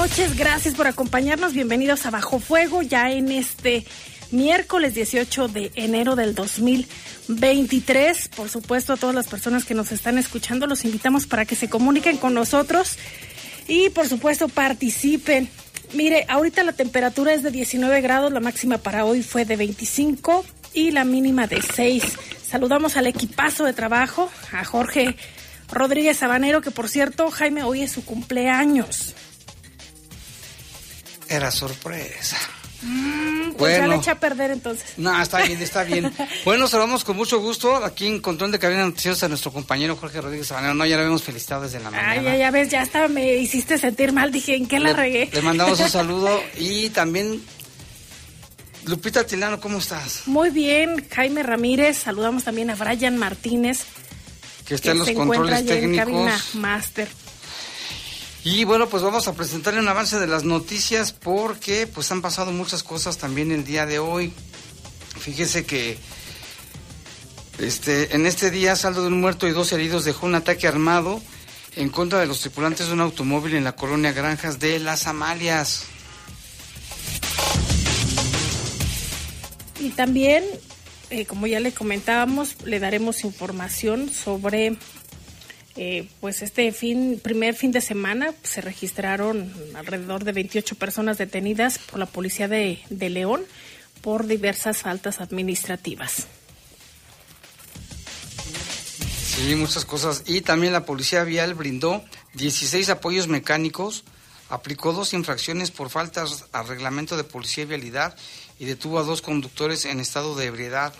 Noches, gracias por acompañarnos. Bienvenidos a Bajo Fuego, ya en este miércoles 18 de enero del 2023. Por supuesto, a todas las personas que nos están escuchando, los invitamos para que se comuniquen con nosotros y, por supuesto, participen. Mire, ahorita la temperatura es de 19 grados, la máxima para hoy fue de 25 y la mínima de 6. Saludamos al equipazo de trabajo, a Jorge Rodríguez Sabanero, que por cierto, Jaime, hoy es su cumpleaños. Era sorpresa. Mm, pues ya le eché a perder entonces. No, está bien, está bien. bueno, saludamos con mucho gusto aquí en Control de Cabina Noticias a nuestro compañero Jorge Rodríguez Sabanero. No, ya lo habíamos felicitado desde la mañana. Ay, ya, ya ves, ya estaba, me hiciste sentir mal. Dije, ¿en qué la regué? Le mandamos un saludo y también Lupita Tilano, ¿cómo estás? Muy bien, Jaime Ramírez. Saludamos también a Brian Martínez. Que está en los controles técnicos. En cabina Master. Y bueno, pues vamos a presentarle un avance de las noticias porque pues han pasado muchas cosas también el día de hoy. Fíjese que este, en este día, saldo de un muerto y dos heridos, dejó un ataque armado en contra de los tripulantes de un automóvil en la colonia Granjas de Las Amalias. Y también, eh, como ya le comentábamos, le daremos información sobre eh, pues este fin, primer fin de semana se registraron alrededor de 28 personas detenidas por la policía de, de León por diversas faltas administrativas. Sí, muchas cosas. Y también la policía vial brindó 16 apoyos mecánicos, aplicó dos infracciones por faltas al reglamento de policía y vialidad y detuvo a dos conductores en estado de ebriedad.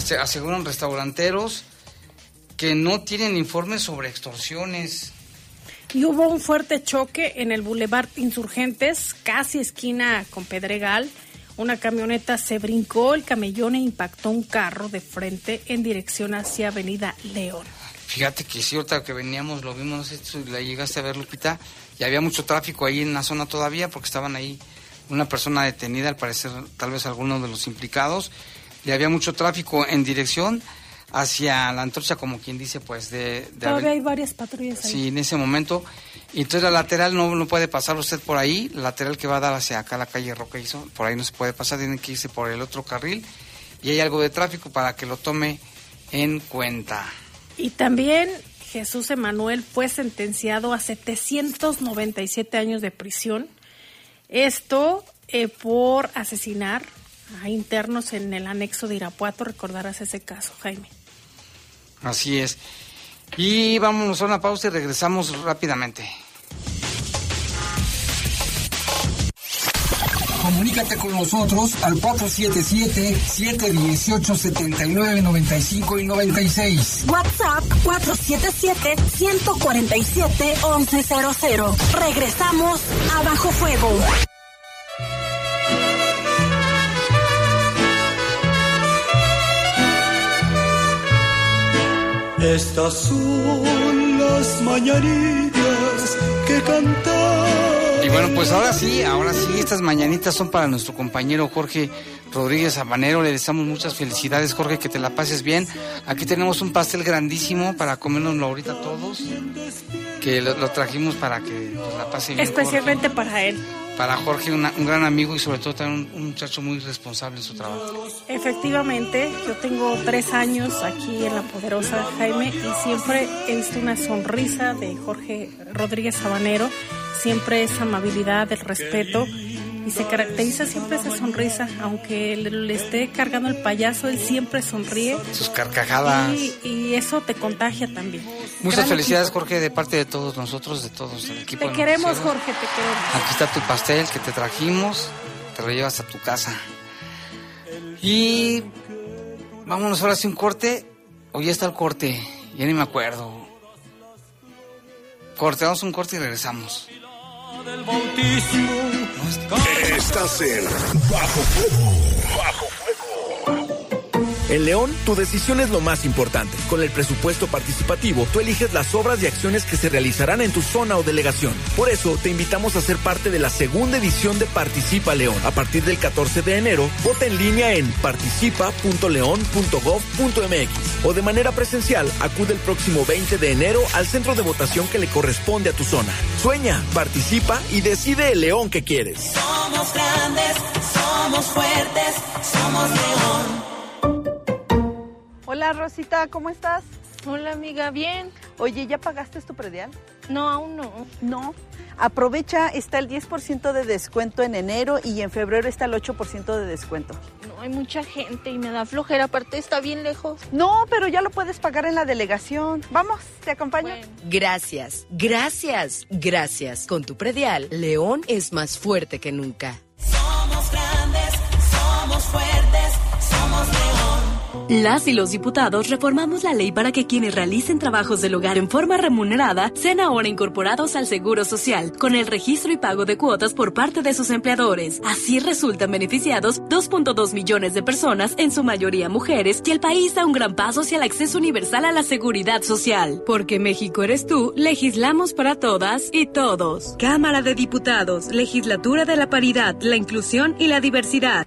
Este, aseguran restauranteros que no tienen informes sobre extorsiones. Y hubo un fuerte choque en el Boulevard Insurgentes, casi esquina con Pedregal. Una camioneta se brincó el camellón e impactó un carro de frente en dirección hacia Avenida León. Fíjate que si ahorita que veníamos lo vimos, no sé si la llegaste a ver, Lupita, y había mucho tráfico ahí en la zona todavía porque estaban ahí una persona detenida, al parecer tal vez alguno de los implicados, y había mucho tráfico en dirección hacia la antorcha, como quien dice, pues de... Todavía hay varias patrullas ahí. Sí, en ese momento. Y entonces la lateral no, no puede pasar usted por ahí, la lateral que va a dar hacia acá la calle Roqueizo, por ahí no se puede pasar, tiene que irse por el otro carril y hay algo de tráfico para que lo tome en cuenta. Y también Jesús Emanuel fue sentenciado a 797 años de prisión. Esto eh, por asesinar internos en el anexo de Irapuato. Recordarás ese caso, Jaime. Así es. Y vámonos a una pausa y regresamos rápidamente. Comunícate con nosotros al 477-718-7995 y 96. WhatsApp 477-147-1100. Regresamos a Bajo Fuego. Estas son las mañanitas que cantan. Y bueno, pues ahora sí, ahora sí, estas mañanitas son para nuestro compañero Jorge Rodríguez Habanero. Le deseamos muchas felicidades, Jorge, que te la pases bien. Aquí tenemos un pastel grandísimo para comérnoslo ahorita todos, que lo, trajimos para que pues, la pase bien. Especialmente para él para Jorge un gran amigo y sobre todo también un, muchacho muy responsable en su trabajo. Efectivamente, yo tengo tres años aquí en La Poderosa Jaime y siempre he visto una sonrisa de Jorge Rodríguez Sabanero siempre es amabilidad, el respeto y se caracteriza siempre esa sonrisa, aunque le, esté cargando el payaso, él siempre sonríe. Sus carcajadas. Y, eso te contagia también. Muchas felicidades, Jorge, de parte de todos nosotros, de todos el equipo. Te queremos, Jorge, te queremos. Aquí está tu pastel que te trajimos, te lo llevas a tu casa. Y vámonos ahora a un corte. O ya está el corte, ya ni me acuerdo. Corte, vamos un corte y regresamos. Estás en Bajo Fuego. Bajo en León, tu decisión es lo más importante. Con el presupuesto participativo, tú eliges las obras y acciones que se realizarán en tu zona o delegación. Por eso, te invitamos a ser parte de la segunda edición de Participa León. A partir del 14 de enero, vota en línea en participa.león.gov.mx o de manera presencial, acude el próximo 20 de enero al centro de votación que le corresponde a tu zona. Sueña, participa y decide el León que quieres. Somos grandes, somos fuertes, somos León. Hola Rosita, ¿cómo estás? Hola amiga, bien. Oye, ¿ya pagaste tu predial? No, aún no. No. Aprovecha, está el 10% de descuento en enero y en febrero está el 8% de descuento. No, hay mucha gente y me da flojera, aparte está bien lejos. No, pero ya lo puedes pagar en la delegación. Vamos, te acompaño. Gracias, gracias, gracias. Con tu predial, León es más fuerte que nunca. Somos grandes, somos fuertes, somos León. Las y los diputados reformamos la ley para que quienes realicen trabajos del hogar en forma remunerada sean ahora incorporados al Seguro Social, con el registro y pago de cuotas por parte de sus empleadores. Así resultan beneficiados 2.2 millones de personas, en su mayoría mujeres, y el país da un gran paso hacia el acceso universal a la seguridad social. Porque México eres tú, legislamos para todas y todos. Cámara de Diputados, Legislatura de la Paridad, la Inclusión y la Diversidad.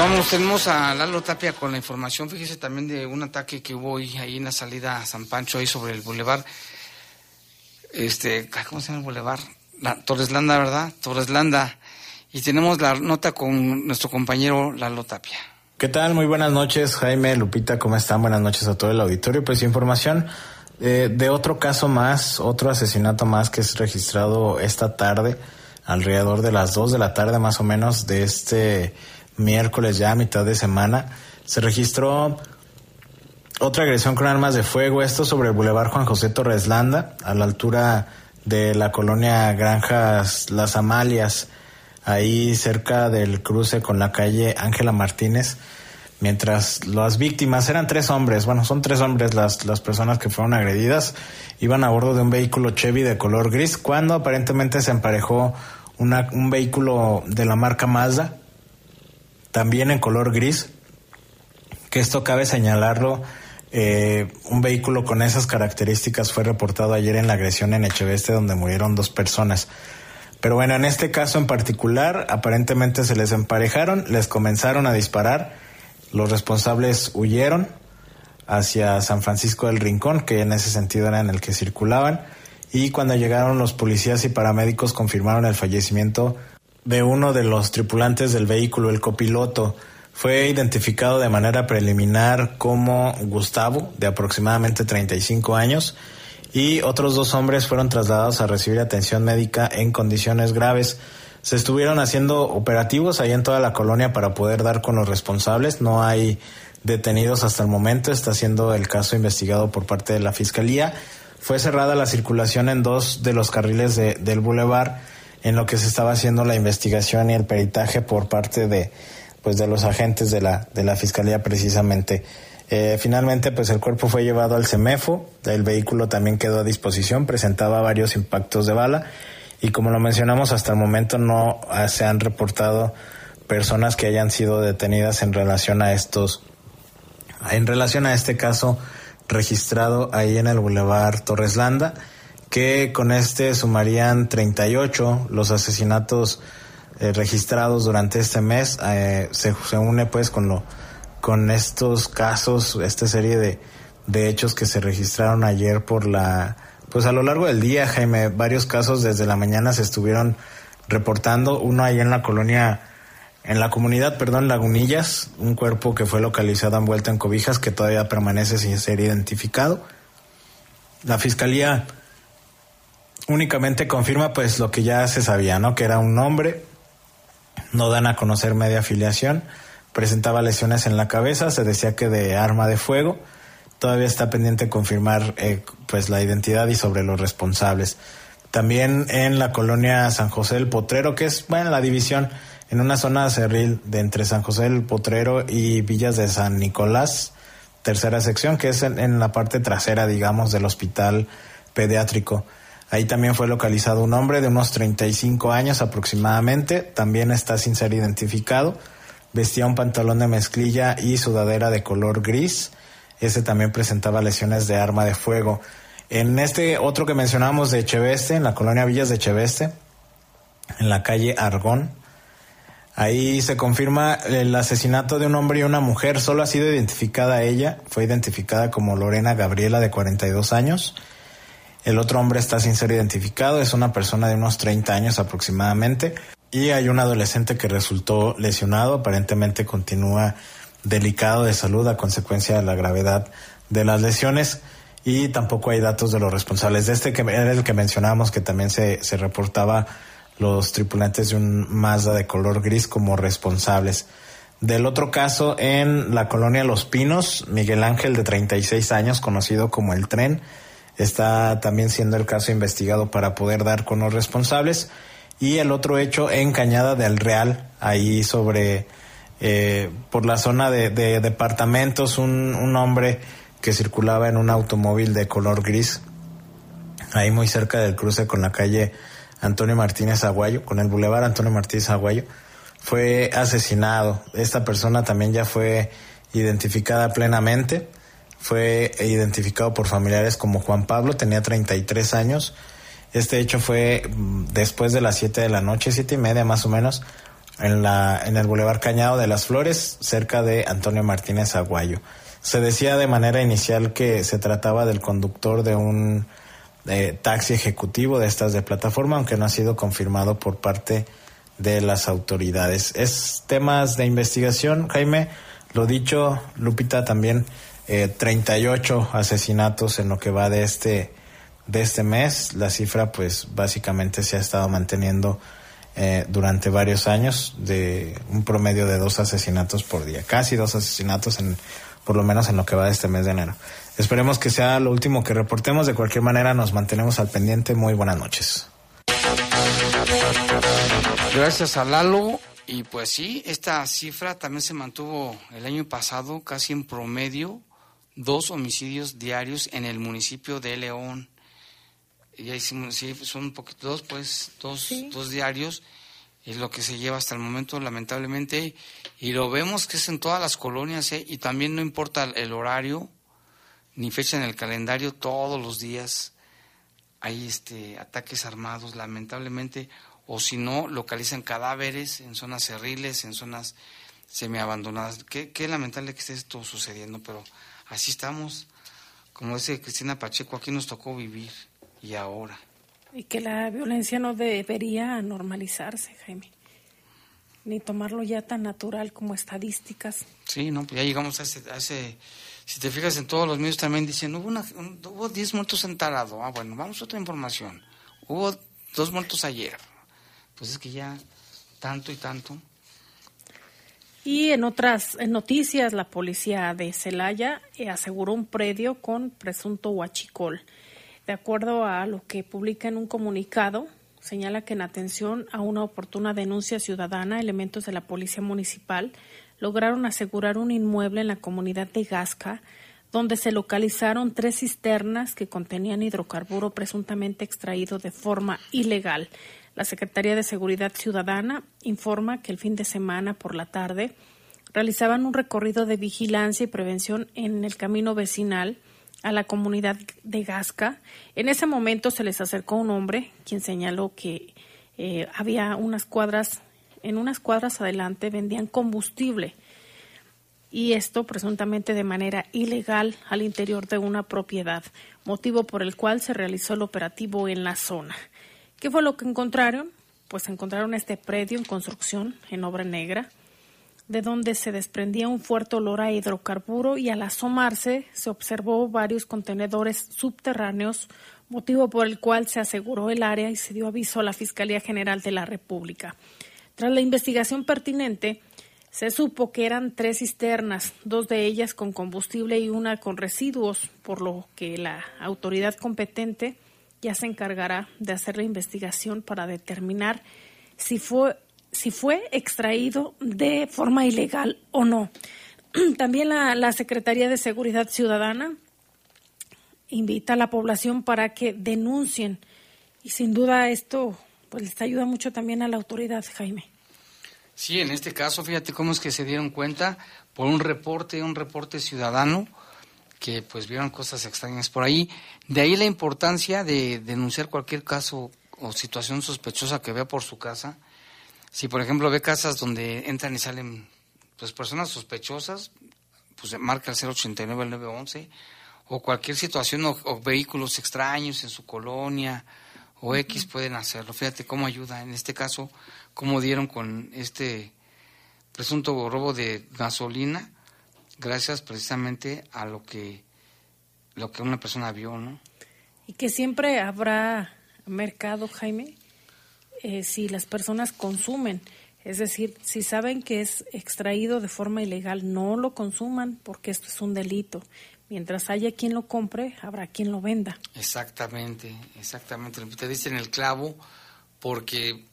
Vamos, tenemos a Lalo Tapia con la información. Fíjese también de un ataque que hubo ahí en la salida a San Pancho, ahí sobre el bulevar. Este, ¿cómo se llama el bulevar? La, Torreslanda, ¿verdad? Torreslanda. Y tenemos la nota con nuestro compañero Lalo Tapia. ¿Qué tal? Muy buenas noches, Jaime, Lupita, ¿cómo están? Buenas noches a todo el auditorio. Pues información eh, de otro caso más, otro asesinato más que es registrado esta tarde, alrededor de las 2 de la tarde más o menos de este miércoles ya mitad de semana, se registró otra agresión con armas de fuego, esto sobre el Boulevard Juan José Torres Landa, a la altura de la colonia Granjas Las Amalias, ahí cerca del cruce con la calle Ángela Martínez. Mientras las víctimas eran tres hombres, bueno, son tres hombres las, las personas que fueron agredidas, iban a bordo de un vehículo Chevy de color gris, cuando aparentemente se emparejó una, un vehículo de la marca Mazda, también en color gris, que esto cabe señalarlo, eh, un vehículo con esas características fue reportado ayer en la agresión en Echeveste donde murieron dos personas. Pero bueno, en este caso en particular, aparentemente se les emparejaron, les comenzaron a disparar, los responsables huyeron hacia San Francisco del Rincón, que en ese sentido era en el que circulaban, y cuando llegaron los policías y paramédicos confirmaron el fallecimiento de uno de los tripulantes del vehículo, el copiloto. Fue identificado de manera preliminar como Gustavo, de aproximadamente 35 años, y otros dos hombres fueron trasladados a recibir atención médica en condiciones graves se estuvieron haciendo operativos ahí en toda la colonia para poder dar con los responsables. No hay detenidos hasta el momento. Está siendo el caso investigado por parte de la Fiscalía. Fue cerrada la circulación en dos de los carriles de, del bulevar en lo que se estaba haciendo la investigación y el peritaje por parte de pues de los agentes de la de la fiscalía precisamente. Eh, finalmente pues el cuerpo fue llevado al CEMEFO el vehículo también quedó a disposición presentaba varios impactos de bala y como lo mencionamos hasta el momento no ah, se han reportado personas que hayan sido detenidas en relación a estos, en relación a este caso registrado ahí en el Boulevard Torres Landa, que con este sumarían 38 los asesinatos eh, registrados durante este mes. Eh, se, une pues con lo con estos casos, esta serie de, de hechos que se registraron ayer por la pues a lo largo del día, Jaime, varios casos desde la mañana se estuvieron reportando, uno ahí en la colonia en la comunidad, perdón, Lagunillas, un cuerpo que fue localizado envuelto en cobijas que todavía permanece sin ser identificado. La fiscalía únicamente confirma pues lo que ya se sabía, ¿no? Que era un hombre, no dan a conocer media afiliación, presentaba lesiones en la cabeza, se decía que de arma de fuego, todavía está pendiente confirmar eh, pues la identidad y sobre los responsables. También en la colonia San José del Potrero, que es, bueno, la división en una zona cerril de entre San José del Potrero y Villas de San Nicolás, tercera sección, que es en, la parte trasera, digamos, del hospital pediátrico. Ahí también fue localizado un hombre de unos 35 años aproximadamente, también está sin ser identificado. Vestía un pantalón de mezclilla y sudadera de color gris. Ese también presentaba lesiones de arma de fuego. En este otro que mencionamos de Cheveste, en la colonia Villas de Cheveste, en la calle Argón, Ahí se confirma el asesinato de un hombre y una mujer. Solo ha sido identificada ella. Fue identificada como Lorena Gabriela, de 42 años. El otro hombre está sin ser identificado. Es una persona de unos 30 años aproximadamente. Y hay un adolescente que resultó lesionado. Aparentemente continúa delicado de salud a consecuencia de la gravedad de las lesiones. Y tampoco hay datos de los responsables. De este que era el que mencionábamos que también se, se reportaba los tripulantes de un Mazda de color gris como responsables. Del otro caso, en la colonia Los Pinos, Miguel Ángel, de 36 años, conocido como el tren, está también siendo el caso investigado para poder dar con los responsables. Y el otro hecho en Cañada del Real, ahí sobre, eh, por la zona de, de departamentos, un, un hombre que circulaba en un automóvil de color gris, ahí muy cerca del cruce con la calle Antonio Martínez Aguayo, con el Boulevard Antonio Martínez Aguayo, fue asesinado. Esta persona también ya fue identificada plenamente. Fue identificado por familiares como Juan Pablo, tenía 33 años. Este hecho fue mm, después de las 7 de la noche, siete y media más o menos, en, la, en el Boulevard Cañado de las Flores, cerca de Antonio Martínez Aguayo. Se decía de manera inicial que se trataba del conductor de un de taxi ejecutivo de estas de plataforma, aunque no ha sido confirmado por parte de las autoridades. Es temas de investigación, Jaime. Lo dicho, Lupita también, eh, 38 asesinatos en lo que va de este, de este mes. La cifra, pues, básicamente se ha estado manteniendo eh, durante varios años de un promedio de dos asesinatos por día, casi dos asesinatos en, por lo menos en lo que va de este mes de enero. Esperemos que sea lo último que reportemos. De cualquier manera, nos mantenemos al pendiente. Muy buenas noches. Gracias a Lalo. Y pues sí, esta cifra también se mantuvo el año pasado, casi en promedio, dos homicidios diarios en el municipio de León. Y ahí sí, son un poquito, dos, pues, dos, dos diarios. Es lo que se lleva hasta el momento, lamentablemente. Y lo vemos que es en todas las colonias, ¿eh? y también no importa el horario ni fecha en el calendario, todos los días hay este ataques armados, lamentablemente, o si no, localizan cadáveres en zonas cerriles, en zonas semiabandonadas. Qué, qué lamentable que esté esto sucediendo, pero así estamos. Como dice Cristina Pacheco, aquí nos tocó vivir y ahora. Y que la violencia no debería normalizarse, Jaime. Ni tomarlo ya tan natural como estadísticas. Sí, no, pues ya llegamos a ese, a ese si te fijas en todos los medios también dicen, hubo, una, hubo 10 muertos en Tarado. Ah, bueno, vamos a otra información. Hubo dos muertos ayer. Pues es que ya tanto y tanto. Y en otras noticias, la policía de Celaya eh, aseguró un predio con presunto huachicol. De acuerdo a lo que publica en un comunicado, señala que en atención a una oportuna denuncia ciudadana, elementos de la Policía Municipal lograron asegurar un inmueble en la comunidad de Gasca, donde se localizaron tres cisternas que contenían hidrocarburo presuntamente extraído de forma ilegal. La Secretaría de Seguridad Ciudadana informa que el fin de semana por la tarde realizaban un recorrido de vigilancia y prevención en el camino vecinal a la comunidad de Gasca. En ese momento se les acercó un hombre quien señaló que eh, había unas cuadras, en unas cuadras adelante vendían combustible y esto presuntamente de manera ilegal al interior de una propiedad, motivo por el cual se realizó el operativo en la zona. ¿Qué fue lo que encontraron? Pues encontraron este predio en construcción en obra negra, de donde se desprendía un fuerte olor a hidrocarburo y al asomarse se observó varios contenedores subterráneos, motivo por el cual se aseguró el área y se dio aviso a la Fiscalía General de la República. Tras la investigación pertinente, se supo que eran tres cisternas, dos de ellas con combustible y una con residuos, por lo que la autoridad competente ya se encargará de hacer la investigación para determinar si fue, si fue extraído de forma ilegal o no. También la, la Secretaría de Seguridad Ciudadana invita a la población para que denuncien y sin duda esto pues les ayuda mucho también a la autoridad, Jaime. Sí, en este caso, fíjate cómo es que se dieron cuenta por un reporte, un reporte ciudadano, que pues vieron cosas extrañas por ahí. De ahí la importancia de denunciar cualquier caso o situación sospechosa que vea por su casa. Si, por ejemplo, ve casas donde entran y salen pues personas sospechosas, pues marca el 089 el 911 o cualquier situación o, o vehículos extraños en su colonia o X pueden hacerlo. Fíjate cómo ayuda en este caso cómo dieron con este presunto robo de gasolina gracias precisamente a lo que lo que una persona vio, ¿no? Y que siempre habrá mercado, Jaime, eh, si las personas consumen. Es decir, si saben que es extraído de forma ilegal, no lo consuman porque esto es un delito. Mientras haya quien lo compre, habrá quien lo venda. Exactamente, exactamente. Te dicen el clavo porque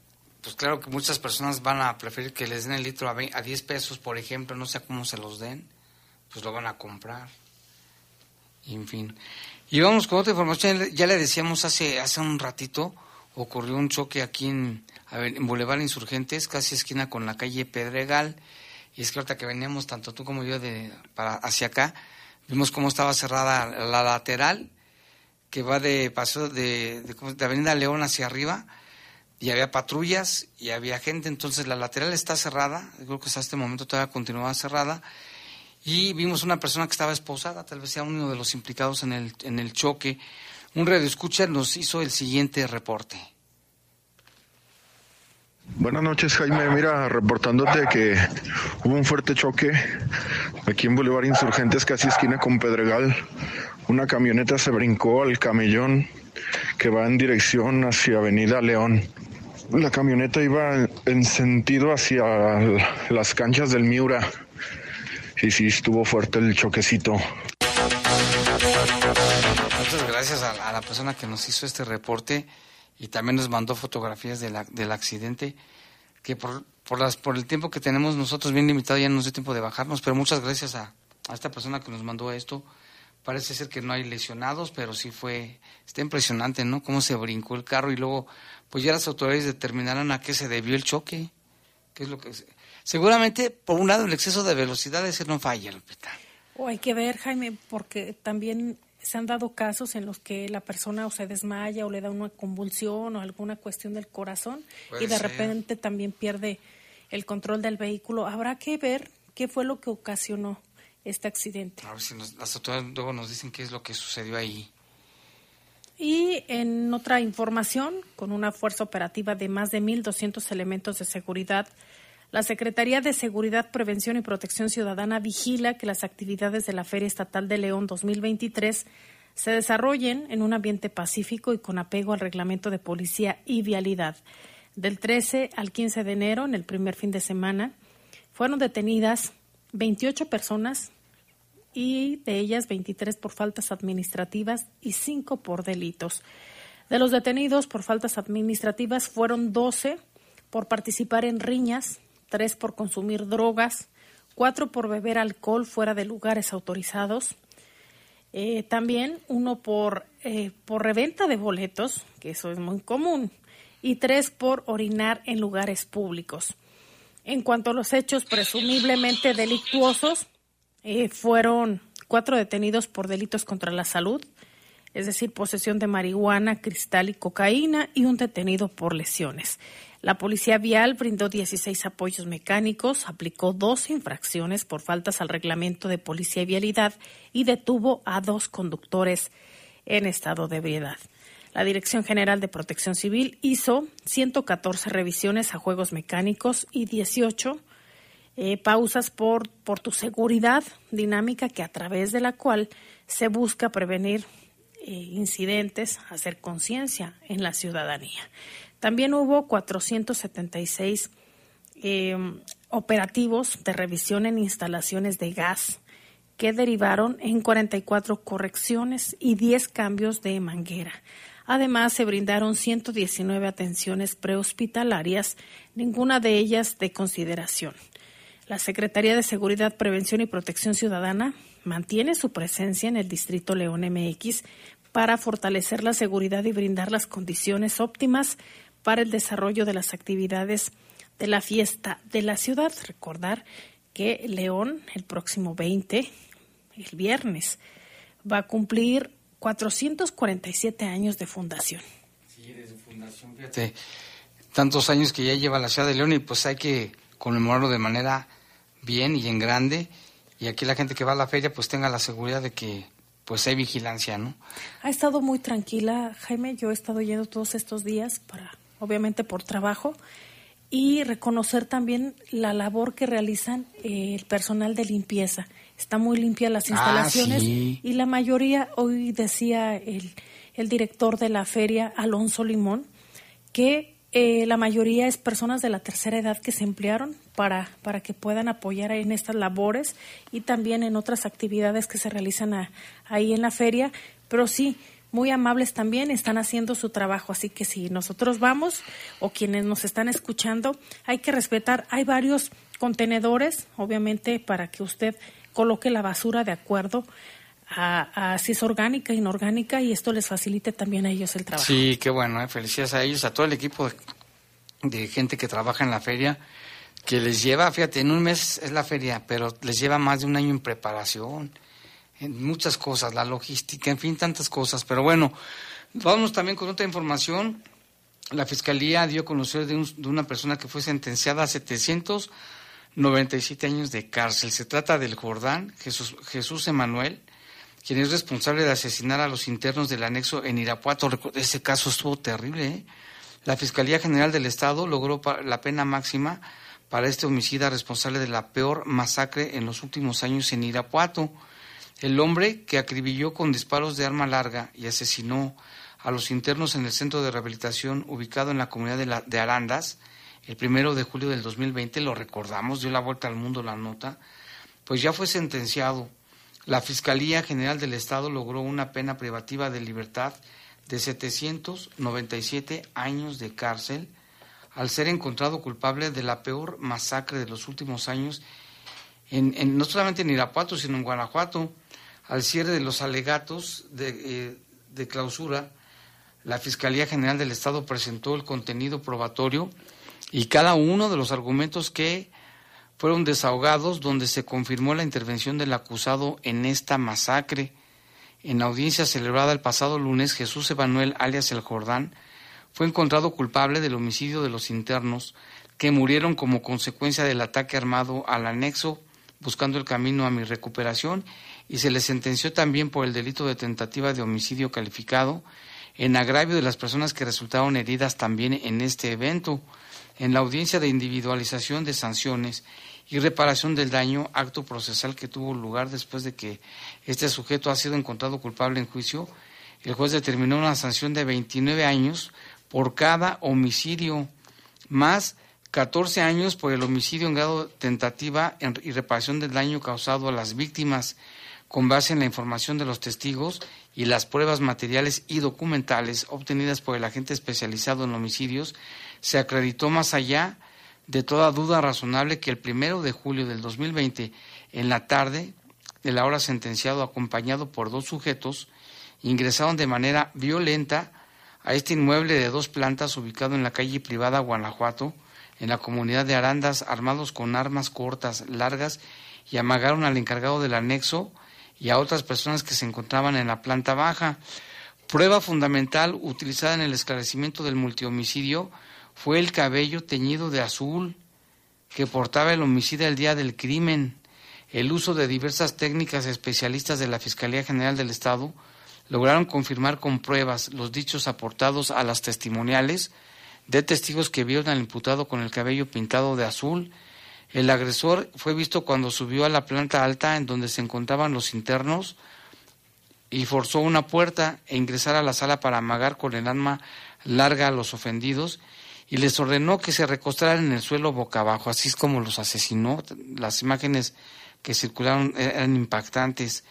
pues claro que muchas personas van a preferir que les den el litro a, 10 pesos, por ejemplo, no sé cómo se los den, pues lo van a comprar. En fin. Y vamos con otra información. Ya le decíamos hace, hace un ratito, ocurrió un choque aquí en, Boulevard Insurgentes, casi esquina con la calle Pedregal. Y es que ahorita que veníamos, tanto tú como yo, de, para, hacia acá, vimos cómo estaba cerrada la lateral, que va de paso de, de, de Avenida León hacia arriba y había patrullas y había gente, entonces la lateral está cerrada, creo que hasta este momento todavía continuaba cerrada, y vimos una persona que estaba esposada, tal vez sea uno de los implicados en el, en el choque. Un radio escucha nos hizo el siguiente reporte. Buenas noches, Jaime. Mira, reportándote que hubo un fuerte choque aquí en Boulevard Insurgentes, casi esquina con Pedregal. Una camioneta se brincó al camellón que va en dirección hacia Avenida León. La camioneta iba en sentido hacia las canchas del Miura. Y sí, estuvo fuerte el choquecito. Muchas gracias a, la persona que nos hizo este reporte y también nos mandó fotografías de la, del accidente, que por, por, las, por el tiempo que tenemos nosotros bien limitado ya no nos dio tiempo de bajarnos, pero muchas gracias a, a esta persona que nos mandó esto. Parece ser que no hay lesionados, pero sí fue, está impresionante, ¿no? Cómo se brincó el carro y luego, pues ya las autoridades determinarán a qué se debió el choque. ¿Qué es lo que Seguramente, por un lado, el exceso de velocidad ese no falla, Lupita. O hay que ver, Jaime, porque también se han dado casos en los que la persona o se desmaya o le da una convulsión o alguna cuestión del corazón Puede y de ser. repente también pierde el control del vehículo. Habrá que ver qué fue lo que ocasionó este accidente. A ver si nos- las autoridades luego nos dicen qué es lo que sucedió ahí. Y en otra información, con una fuerza operativa de más de 1.200 elementos de seguridad, la Secretaría de Seguridad, Prevención y Protección Ciudadana vigila que las actividades de la Feria Estatal de León 2023 se desarrollen en un ambiente pacífico y con apego al reglamento de policía y vialidad. Del 13 al 15 de enero, en el primer fin de semana, fueron detenidas 28 personas y de ellas 23 por faltas administrativas y 5 por delitos. De los detenidos por faltas administrativas fueron 12 por participar en riñas, 3 por consumir drogas, 4 por beber alcohol fuera de lugares autorizados, eh, también uno por, eh, por reventa de boletos, que eso es muy común, y tres por orinar en lugares públicos. En cuanto a los hechos presumiblemente delictuosos, eh, fueron cuatro detenidos por delitos contra la salud, es decir, posesión de marihuana, cristal y cocaína, y un detenido por lesiones. La policía vial brindó 16 apoyos mecánicos, aplicó dos infracciones por faltas al reglamento de policía y vialidad y detuvo a dos conductores en estado de ebriedad. La Dirección General de Protección Civil hizo 114 revisiones a juegos mecánicos y 18 eh, pausas por, por tu seguridad dinámica que a través de la cual se busca prevenir eh, incidentes, hacer conciencia en la ciudadanía. También hubo 476 em, operativos de revisión en instalaciones de gas que derivaron en 44 correcciones y 10 cambios de manguera. Además, se brindaron 119 atenciones prehospitalarias, ninguna de ellas de consideración. La Secretaría de Seguridad, Prevención y Protección Ciudadana mantiene su presencia en el Distrito León MX para fortalecer la seguridad y brindar las condiciones óptimas para el desarrollo de las actividades de la fiesta de la ciudad. Recordar que León el próximo 20, el viernes, va a cumplir 447 años de fundación. Sí, de fundación, fíjate, tantos años que ya lleva la ciudad de León y pues hay que conmemorarlo de manera bien y en grande y aquí la gente que va a la feria pues tenga la seguridad de que pues hay vigilancia, ¿no? Ha estado muy tranquila, Jaime, yo he estado yendo todos estos días para obviamente por trabajo, y reconocer también la labor que realizan eh, el personal de limpieza. Está muy limpia las ah, instalaciones y la mayoría, hoy decía el, el, director de la feria, Alonso Limón, que eh, la mayoría es personas de la tercera edad que se emplearon para, para que puedan apoyar en estas labores y también en otras actividades que se realizan ahí en la feria. Pero sí, muy amables también, están haciendo su trabajo. Así que si nosotros vamos o quienes nos están escuchando, hay que respetar. Hay varios contenedores, obviamente, para que usted coloque la basura de acuerdo a, si es orgánica, inorgánica, y esto les facilite también a ellos el trabajo. Sí, qué bueno, ¿eh? felicidades a ellos, a todo el equipo de, de gente que trabaja en la feria, que les lleva, fíjate, en un mes es la feria, pero les lleva más de un año en preparación en muchas cosas, la logística, en fin, tantas cosas. Pero bueno, vamos también con otra información. La Fiscalía dio a conocer de, una persona que fue sentenciada a 797 años de cárcel. Se trata del Jordán, Jesús, Jesús Emanuel, quien es responsable de asesinar a los internos del anexo en Irapuato. Ese caso estuvo terrible. ¿eh? La Fiscalía General del Estado logró la pena máxima para este homicida responsable de la peor masacre en los últimos años en Irapuato. El hombre que acribilló con disparos de arma larga y asesinó a los internos en el centro de rehabilitación ubicado en la comunidad de, de Arandas, el primero de julio del 2020, lo recordamos, dio la vuelta al mundo la nota, pues ya fue sentenciado. La Fiscalía General del Estado logró una pena privativa de libertad de 797 años de cárcel al ser encontrado culpable de la peor masacre de los últimos años, en, no solamente en Irapuato, sino en Guanajuato. Al cierre de los alegatos eh, de, clausura, la Fiscalía General del Estado presentó el contenido probatorio y cada uno de los argumentos que fueron desahogados donde se confirmó la intervención del acusado en esta masacre. En la audiencia celebrada el pasado lunes, Jesús Emanuel, alias El Jordán, fue encontrado culpable del homicidio de los internos que murieron como consecuencia del ataque armado al anexo buscando el camino a mi recuperación y se le sentenció también por el delito de tentativa de homicidio calificado en agravio de las personas que resultaron heridas también en este evento. En la audiencia de individualización de sanciones y reparación del daño, acto procesal que tuvo lugar después de que este sujeto ha sido encontrado culpable en juicio, el juez determinó una sanción de 29 años por cada homicidio, más 14 años por el homicidio en grado tentativa y reparación del daño causado a las víctimas con base en la información de los testigos y las pruebas materiales y documentales obtenidas por el agente especializado en homicidios, se acreditó más allá de toda duda razonable que el primero de julio del 2020, en la tarde, el ahora sentenciado, acompañado por dos sujetos, ingresaron de manera violenta a este inmueble de dos plantas ubicado en la calle privada Guanajuato, en la comunidad de Arandas, armados con armas cortas, largas, y amagaron al encargado del anexo y a otras personas que se encontraban en la planta baja. Prueba fundamental utilizada en el esclarecimiento del multihomicidio fue el cabello teñido de azul que portaba el homicida el día del crimen. El uso de diversas técnicas especialistas de la Fiscalía General del Estado lograron confirmar con pruebas los dichos aportados a las testimoniales de testigos que vieron al imputado con el cabello pintado de azul. El agresor fue visto cuando subió a la planta alta en donde se encontraban los internos y forzó una puerta e ingresar a la sala para amagar con el arma larga a los ofendidos y les ordenó que se recostaran en el suelo boca abajo, así es como los asesinó. Las imágenes que circularon eran impactantes.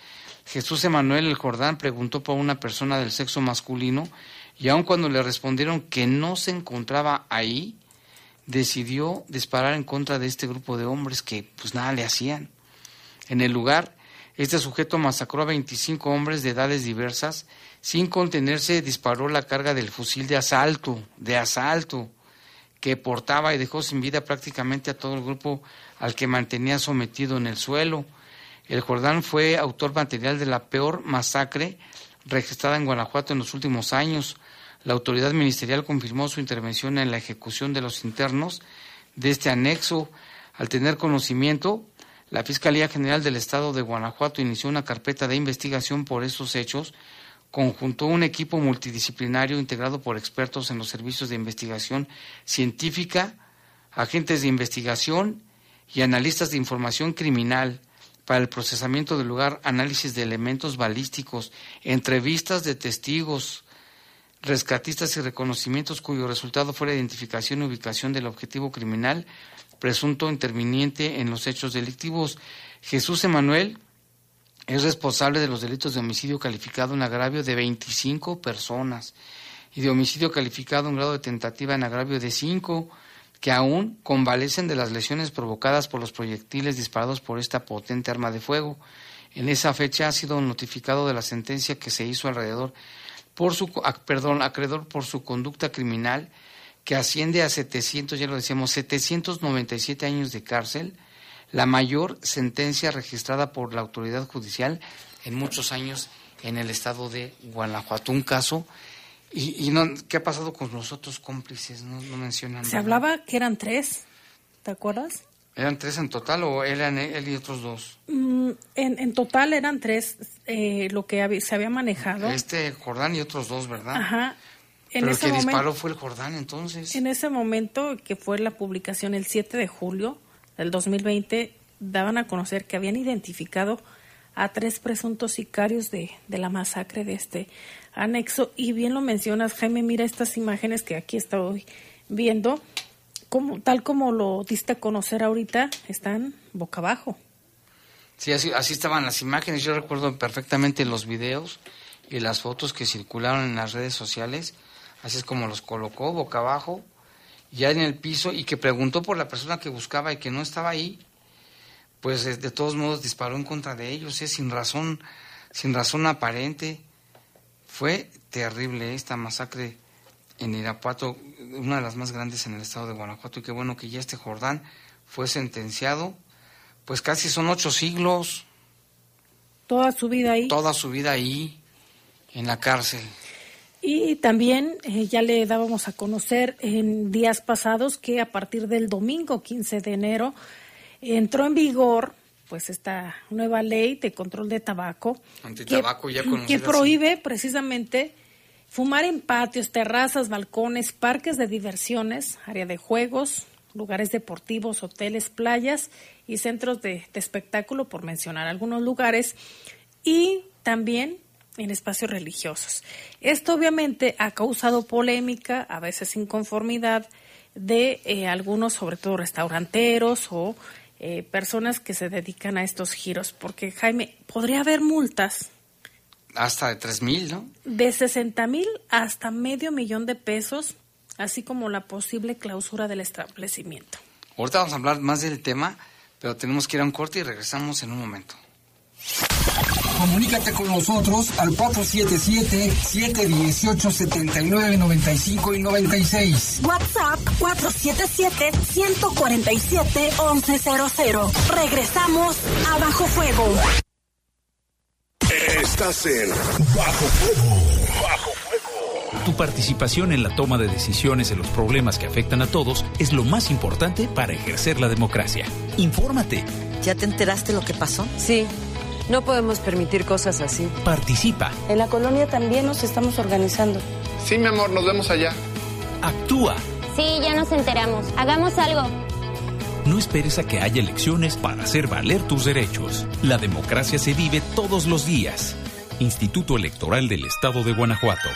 Jesús Emanuel el Jordán preguntó por una persona del sexo masculino y aun cuando le respondieron que no se encontraba ahí, decidió disparar en contra de este grupo de hombres que pues nada le hacían. En el lugar, este sujeto masacró a 25 hombres de edades diversas. Sin contenerse, disparó la carga del fusil de asalto, de asalto, que portaba y dejó sin vida prácticamente a todo el grupo al que mantenía sometido en el suelo. El Jordán fue autor material de la peor masacre registrada en Guanajuato en los últimos años. La autoridad ministerial confirmó su intervención en la ejecución de los internos de este anexo. Al tener conocimiento, la Fiscalía General del Estado de Guanajuato inició una carpeta de investigación por estos hechos, conjuntó un equipo multidisciplinario integrado por expertos en los servicios de investigación científica, agentes de investigación y analistas de información criminal para el procesamiento del lugar, análisis de elementos balísticos, entrevistas de testigos, rescatistas y reconocimientos cuyo resultado fue la identificación y ubicación del objetivo criminal presunto interviniente en los hechos delictivos. Jesús Emanuel es responsable de los delitos de homicidio calificado en agravio de 25 personas y de homicidio calificado en grado de tentativa en agravio de 5 que aún convalecen de las lesiones provocadas por los proyectiles disparados por esta potente arma de fuego. En esa fecha ha sido notificado de la sentencia que se hizo alrededor por su perdón, acreedor por su conducta criminal que asciende a 700, ya lo decíamos, 797 años de cárcel, la mayor sentencia registrada por la autoridad judicial en muchos años en el estado de Guanajuato. Un caso ¿Y, no, qué ha pasado con los otros cómplices? No, no mencionan. Se hablaba que eran tres, ¿te acuerdas? ¿Eran tres en total o eran él y otros dos? Mm, en, en, total eran tres eh, lo que se había manejado. Este Jordán y otros dos, ¿verdad? Ajá. En Pero el que disparó fue el Jordán entonces. En ese momento, que fue la publicación el 7 de julio del 2020, daban a conocer que habían identificado a tres presuntos sicarios de, de la masacre de este anexo. Y bien lo mencionas, Jaime, mira estas imágenes que aquí estoy viendo, como, tal como lo diste a conocer ahorita, están boca abajo. Sí, así, estaban las imágenes. Yo recuerdo perfectamente los videos y las fotos que circularon en las redes sociales. Así es como los colocó boca abajo, ya en el piso, y que preguntó por la persona que buscaba y que no estaba ahí. Pues de todos modos disparó en contra de ellos, ¿eh? sin razón, sin razón aparente. Fue terrible esta masacre en Irapuato, una de las más grandes en el estado de Guanajuato, y qué bueno que ya este Jordán fue sentenciado, pues casi son ocho siglos. Toda su vida ahí. Toda su vida ahí, en la cárcel. Y también eh, ya le dábamos a conocer en días pasados que a partir del domingo 15 de enero entró en vigor pues esta nueva ley de control de tabaco que, prohíbe precisamente fumar en patios, terrazas, balcones, parques de diversiones, área de juegos, lugares deportivos, hoteles, playas y centros de, espectáculo, por mencionar algunos lugares, y también en espacios religiosos. Esto obviamente ha causado polémica, a veces inconformidad de eh, algunos, sobre todo restauranteros o eh, personas que se dedican a estos giros, porque Jaime, podría haber multas. Hasta de tres mil, ¿no? De 60 mil hasta medio millón de pesos, así como la posible clausura del establecimiento. Ahorita vamos a hablar más del tema, pero tenemos que ir a un corte y regresamos en un momento. Comunícate con nosotros al 477-718-7995 y 96. WhatsApp 477-147-1100. Regresamos a Bajo Fuego. Estás en Bajo Fuego. Bajo Tu participación en la toma de decisiones en los problemas que afectan a todos es lo más importante para ejercer la democracia. Infórmate. ¿Ya te enteraste lo que pasó? Sí. No podemos permitir cosas así. Participa. En la colonia también nos estamos organizando. Sí, mi amor, nos vemos allá. Actúa. Sí, ya nos enteramos. Hagamos algo. No esperes a que haya elecciones para hacer valer tus derechos. La democracia se vive todos los días. Instituto Electoral del Estado de Guanajuato.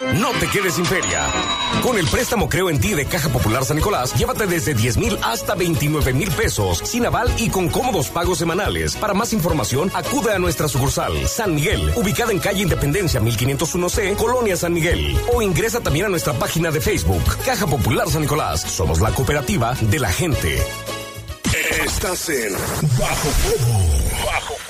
No te quedes sin feria. Con el préstamo Creo en ti de Caja Popular San Nicolás, llévate desde 10 mil hasta 29 mil pesos, sin aval y con cómodos pagos semanales. Para más información, acude a nuestra sucursal San Miguel, ubicada en calle Independencia 1501C, Colonia San Miguel. O ingresa también a nuestra página de Facebook, Caja Popular San Nicolás. Somos la cooperativa de la gente. Estás en Bajo Fuego. Bajo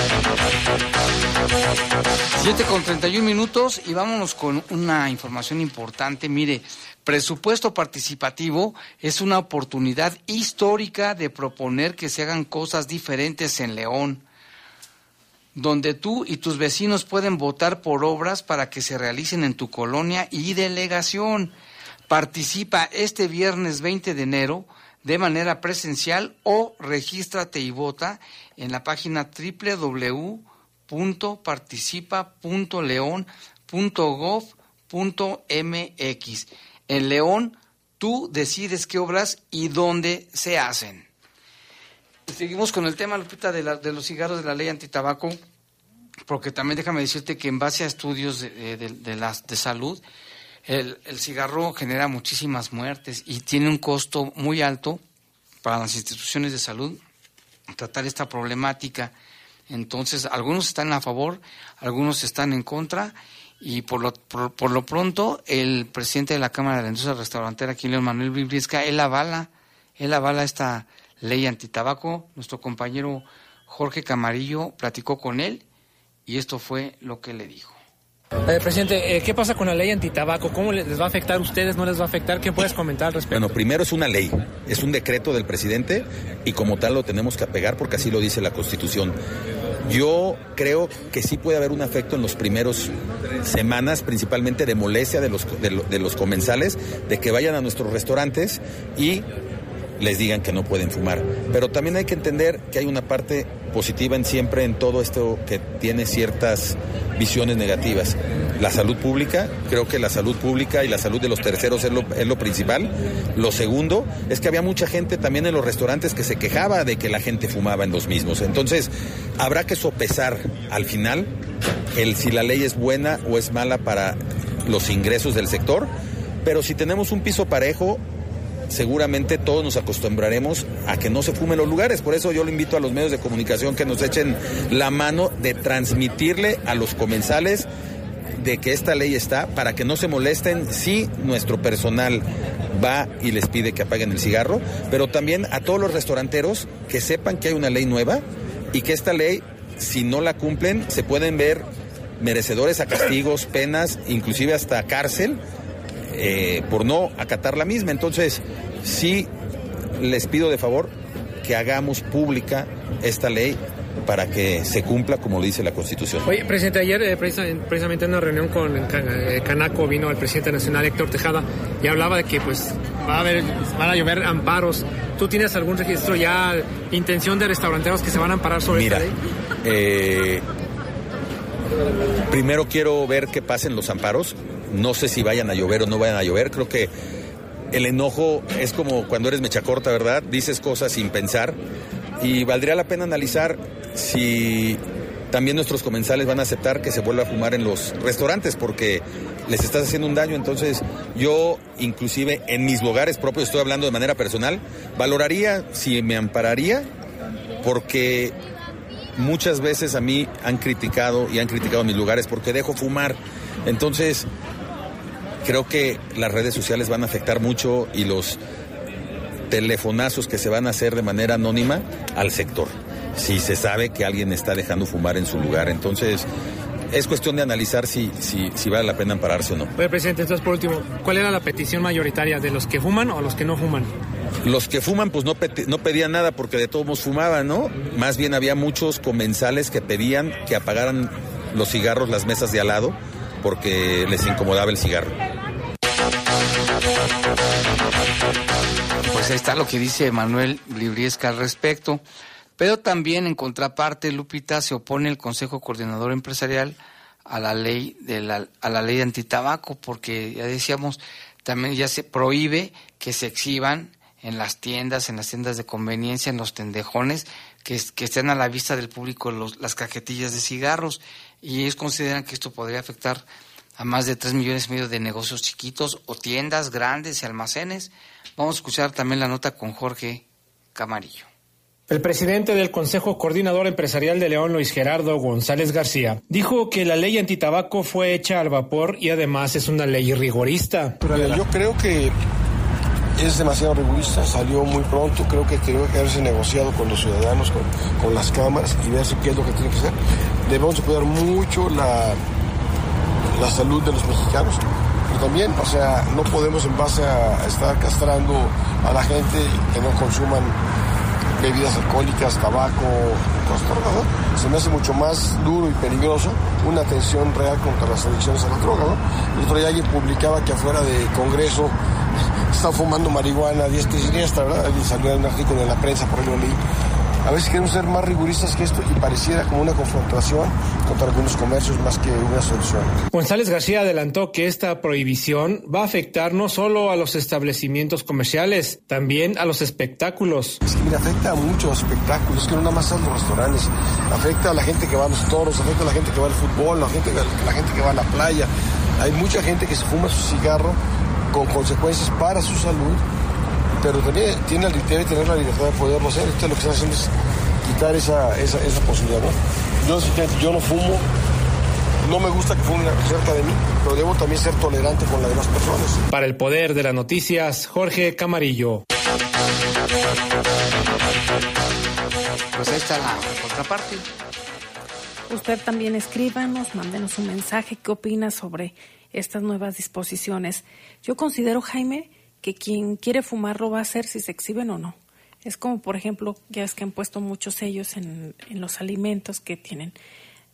7 con 31 minutos y vámonos con una información importante. Mire, presupuesto participativo es una oportunidad histórica de proponer que se hagan cosas diferentes en León, donde tú y tus vecinos pueden votar por obras para que se realicen en tu colonia y delegación. Participa este viernes 20 de enero de manera presencial o regístrate y vota en la página www www.participa.león.gov.mx. En León, tú decides qué obras y dónde se hacen. Seguimos con el tema, Lupita, de, de los cigarros de la ley antitabaco, porque también déjame decirte que en base a estudios de, de, las, de salud, el cigarro genera muchísimas muertes y tiene un costo muy alto para las instituciones de salud tratar esta problemática. Entonces, algunos están a favor, algunos están en contra, y por lo, por, lo pronto, el presidente de la Cámara de la Industria Restaurantera, aquí León Manuel Vibrisca, él avala, él avala esta ley antitabaco. Nuestro compañero Jorge Camarillo platicó con él y esto fue lo que le dijo. Eh, presidente, eh, ¿qué pasa con la ley antitabaco? ¿Cómo les va a afectar a ustedes? ¿No les va a afectar? ¿Qué puedes comentar al respecto? Bueno, primero es una ley, es un decreto del presidente y como tal lo tenemos que apegar porque así lo dice la Constitución. Yo creo que sí puede haber un efecto en los primeros semanas, principalmente de molestia de los, de los comensales, de que vayan a nuestros restaurantes y les digan que no pueden fumar. Pero también hay que entender que hay una parte positiva en siempre en todo esto que tiene ciertas visiones negativas. La salud pública, creo que la salud pública y la salud de los terceros es lo, es lo principal. Lo segundo es que había mucha gente también en los restaurantes que se quejaba de que la gente fumaba en los mismos. Entonces, habrá que sopesar al final el si la ley es buena o es mala para los ingresos del sector. Pero si tenemos un piso parejo, seguramente todos nos acostumbraremos a que no se fume en los lugares. Por eso yo le invito a los medios de comunicación que nos echen la mano de transmitirle a los comensales de que esta ley está para que no se molesten si nuestro personal va y les pide que apaguen el cigarro, pero también a todos los restauranteros que sepan que hay una ley nueva y que esta ley, si no la cumplen, se pueden ver merecedores a castigos, penas, inclusive hasta cárcel eh, por no acatar la misma. Entonces, sí les pido de favor que hagamos pública esta ley para que se cumpla como lo dice la Constitución. Oye, presidente, ayer eh, precisamente en una reunión con eh, Canaco vino el presidente nacional Héctor Tejada y hablaba de que pues va a haber, van a llover amparos. ¿Tú tienes algún registro ya, intención de restauranteros que se van a amparar sobre esta ley? primero quiero ver qué pasen los amparos. No sé si vayan a llover o no vayan a llover. Creo que el enojo es como cuando eres mecha corta, ¿verdad? Dices cosas sin pensar. Y valdría la pena analizar si también nuestros comensales van a aceptar que se vuelva a fumar en los restaurantes, porque les estás haciendo un daño. Entonces, yo, inclusive en mis lugares propios, estoy hablando de manera personal, valoraría si me ampararía, porque muchas veces a mí han criticado y han criticado mis lugares porque dejo fumar. Entonces, creo que las redes sociales van a afectar mucho y los telefonazos que se van a hacer de manera anónima al sector. Si se sabe que alguien está dejando fumar en su lugar. Entonces, es cuestión de analizar si, si, si vale la pena ampararse o no. Oye, presidente, entonces por último, ¿cuál era la petición mayoritaria? ¿De los que fuman o los que no fuman? Los que fuman, pues no, no pedían nada porque de todos modos fumaban, ¿no? Más bien había muchos comensales que pedían que apagaran los cigarros las mesas de al lado porque les incomodaba el cigarro. Está lo que dice Manuel Libriesca al respecto. Pero también en contraparte, Lupita, se opone el Consejo Coordinador Empresarial a la ley de la, a la ley de antitabaco, porque ya decíamos, también ya se prohíbe que se exhiban en las tiendas, en las tiendas de conveniencia, en los tendejones, que, que estén a la vista del público los- las cajetillas de cigarros. Y ellos consideran que esto podría afectar a más de 3 millones y medio de negocios chiquitos o tiendas grandes y almacenes. Vamos a escuchar también la nota con Jorge Camarillo. El presidente del Consejo Coordinador Empresarial de León, Luis Gerardo González García, dijo que la ley antitabaco fue hecha al vapor y además es una ley rigorista. Pero yo creo que es demasiado rigurista, salió muy pronto, creo que tenía que haberse negociado con los ciudadanos, con, con las cámaras y ver si qué es lo que tiene que hacer. Debemos de cuidar mucho la, la salud de los mexicanos, pero también, o sea, no podemos en base a estar castrando a la gente que no consuman bebidas alcohólicas, tabaco, cosas por ¿no? Se me hace mucho más duro y peligroso una atención real contra las adicciones a la droga, ¿no? El otro día alguien publicaba que afuera de Congreso está fumando marihuana diestra y siniestra, ¿verdad? Y salió un artículo en la prensa, por ahí lo leí. A veces queremos ser más riguristas que esto y pareciera como una confrontación contra algunos comercios más que una solución. González García adelantó que esta prohibición va a afectar no solo a los establecimientos comerciales, también a los espectáculos. Es que mira, afecta a muchos espectáculos, es que no nada más a los restaurantes, afecta a la gente que va a los toros, afecta a la gente que va al fútbol, la gente, la gente que va a la playa. Hay mucha gente que se fuma su cigarro con consecuencias para su salud, pero también tiene, debe tener la libertad de poderlo hacer. Esto lo que está haciendo es quitar esa, esa, esa posibilidad. ¿no? Yo, yo no fumo, no me gusta que fumen cerca de mí, pero debo también ser tolerante con las demás personas. Para el poder de las noticias, Jorge Camarillo. Pues ahí está la contraparte. Usted también escríbanos, mándenos un mensaje, qué opina sobre estas nuevas disposiciones. Yo considero, Jaime, que quien quiere fumar lo va a hacer si se exhiben o no. Es como, por ejemplo, ya es que han puesto muchos sellos en, en los alimentos que tienen,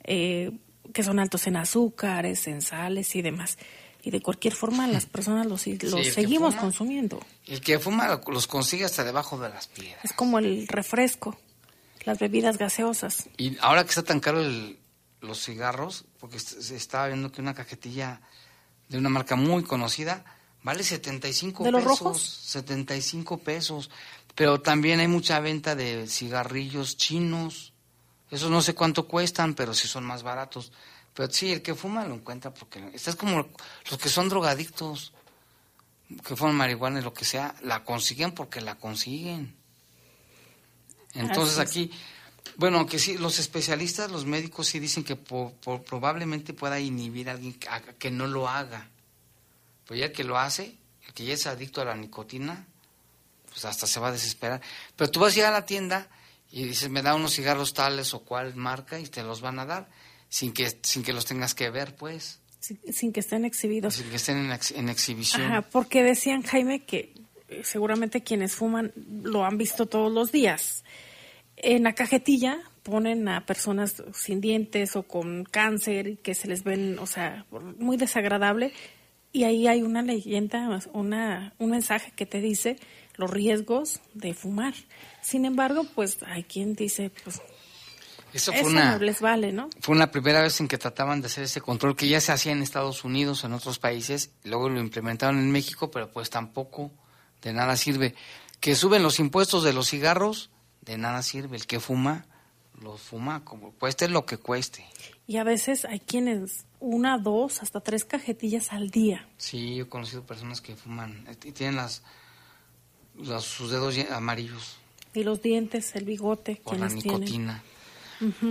eh, que son altos en azúcares, en sales y demás. Y de cualquier forma las personas los, los seguimos fuma. consumiendo. El que fuma los consigue hasta debajo de las piedras. Es como el refresco, las bebidas gaseosas. Y ahora que está tan caro el- los cigarros, porque se estaba viendo que una cajetilla de una marca muy conocida vale 75 ¿De los pesos. rojos? 75 pesos. Pero también hay mucha venta de cigarrillos chinos. Esos no sé cuánto cuestan, pero sí son más baratos. Pero sí, el que fuma lo encuentra porque... Estás como los que son drogadictos, que fuman marihuana y lo que sea, la consiguen porque la consiguen. Entonces aquí, bueno, aunque sí, los especialistas, los médicos sí dicen que po- po- probablemente pueda inhibir a alguien que no lo haga. Pero ya el que lo hace, el que ya es adicto a la nicotina, pues hasta se va a desesperar. Pero tú vas a ir a la tienda y dices, me da unos cigarros tales o cual marca y te los van a dar sin que, sin que los tengas que ver, pues, sin, sin que estén exhibidos. sin que estén en, ex- en exhibición. Ajá, porque decían, Jaime, que eh, seguramente quienes fuman lo han visto todos los días. En la cajetilla ponen a personas sin dientes o con cáncer y que se les ven, o sea, muy desagradable. Y ahí hay una leyenda, una, un mensaje que te dice los riesgos de fumar. Sin embargo, pues hay quien dice, pues Eso eso fue una, no les vale, ¿no? fue una primera vez en que trataban de hacer ese control que ya se hacía en Estados Unidos, en otros países, luego lo implementaron en México, pero pues tampoco de nada sirve. Que suben los impuestos de los cigarros, de nada sirve. El que fuma los fuma, como cueste lo que cueste. Y a veces hay quienes una, dos, hasta tres cajetillas al día. Sí, yo he conocido personas que fuman y tienen las, los, sus dedos amarillos Y los dientes, el bigote, por la nicotina.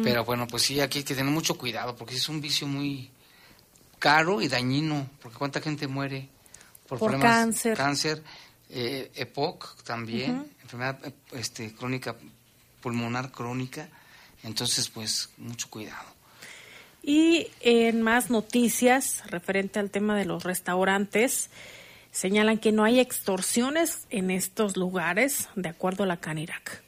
Pero bueno, pues sí, aquí hay que tener mucho cuidado porque es un vicio muy caro y dañino, porque cuánta gente muere por, Por problemas cáncer. cáncer, eh, EPOC también, enfermedad eh, este, crónica pulmonar crónica, entonces pues mucho cuidado. Y en más noticias referente al tema de los restaurantes, señalan que no hay extorsiones en estos lugares, de acuerdo a la Canirac.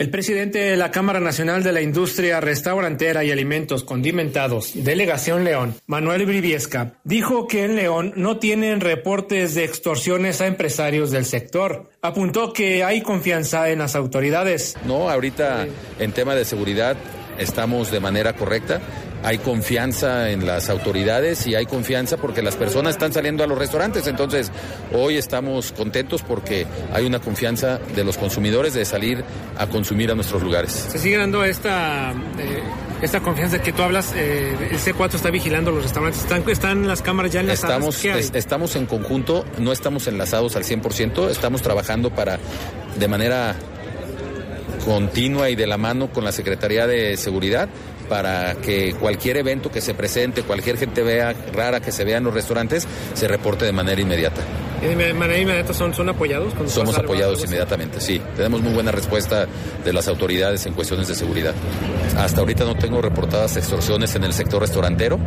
El presidente de la Cámara Nacional de la Industria Restaurantera y Alimentos Condimentados, Delegación León, Manuel Briviesca, dijo que en León no tienen reportes de extorsiones a empresarios del sector. Apuntó que hay confianza en las autoridades. No, ahorita en tema de seguridad estamos de manera correcta. Hay confianza en las autoridades y hay confianza porque las personas están saliendo a los restaurantes. Entonces, hoy estamos contentos porque hay una confianza de los consumidores de salir a consumir a nuestros lugares. Se sigue dando esta, eh, esta confianza que tú hablas. eh, el C4 está vigilando los restaurantes. ¿Están, están las cámaras ya enlazadas? Estamos, estamos en conjunto, no estamos enlazados al 100%, estamos trabajando para, de manera continua y de la mano con la Secretaría de Seguridad para que cualquier evento que se presente, cualquier gente vea rara que se vea en los restaurantes, se reporte de manera inmediata. ¿Y de manera inmediata son, son apoyados? Somos apoyados inmediatamente, sí. Tenemos muy buena respuesta de las autoridades en cuestiones de seguridad. Hasta ahorita no tengo reportadas extorsiones en el sector restaurantero.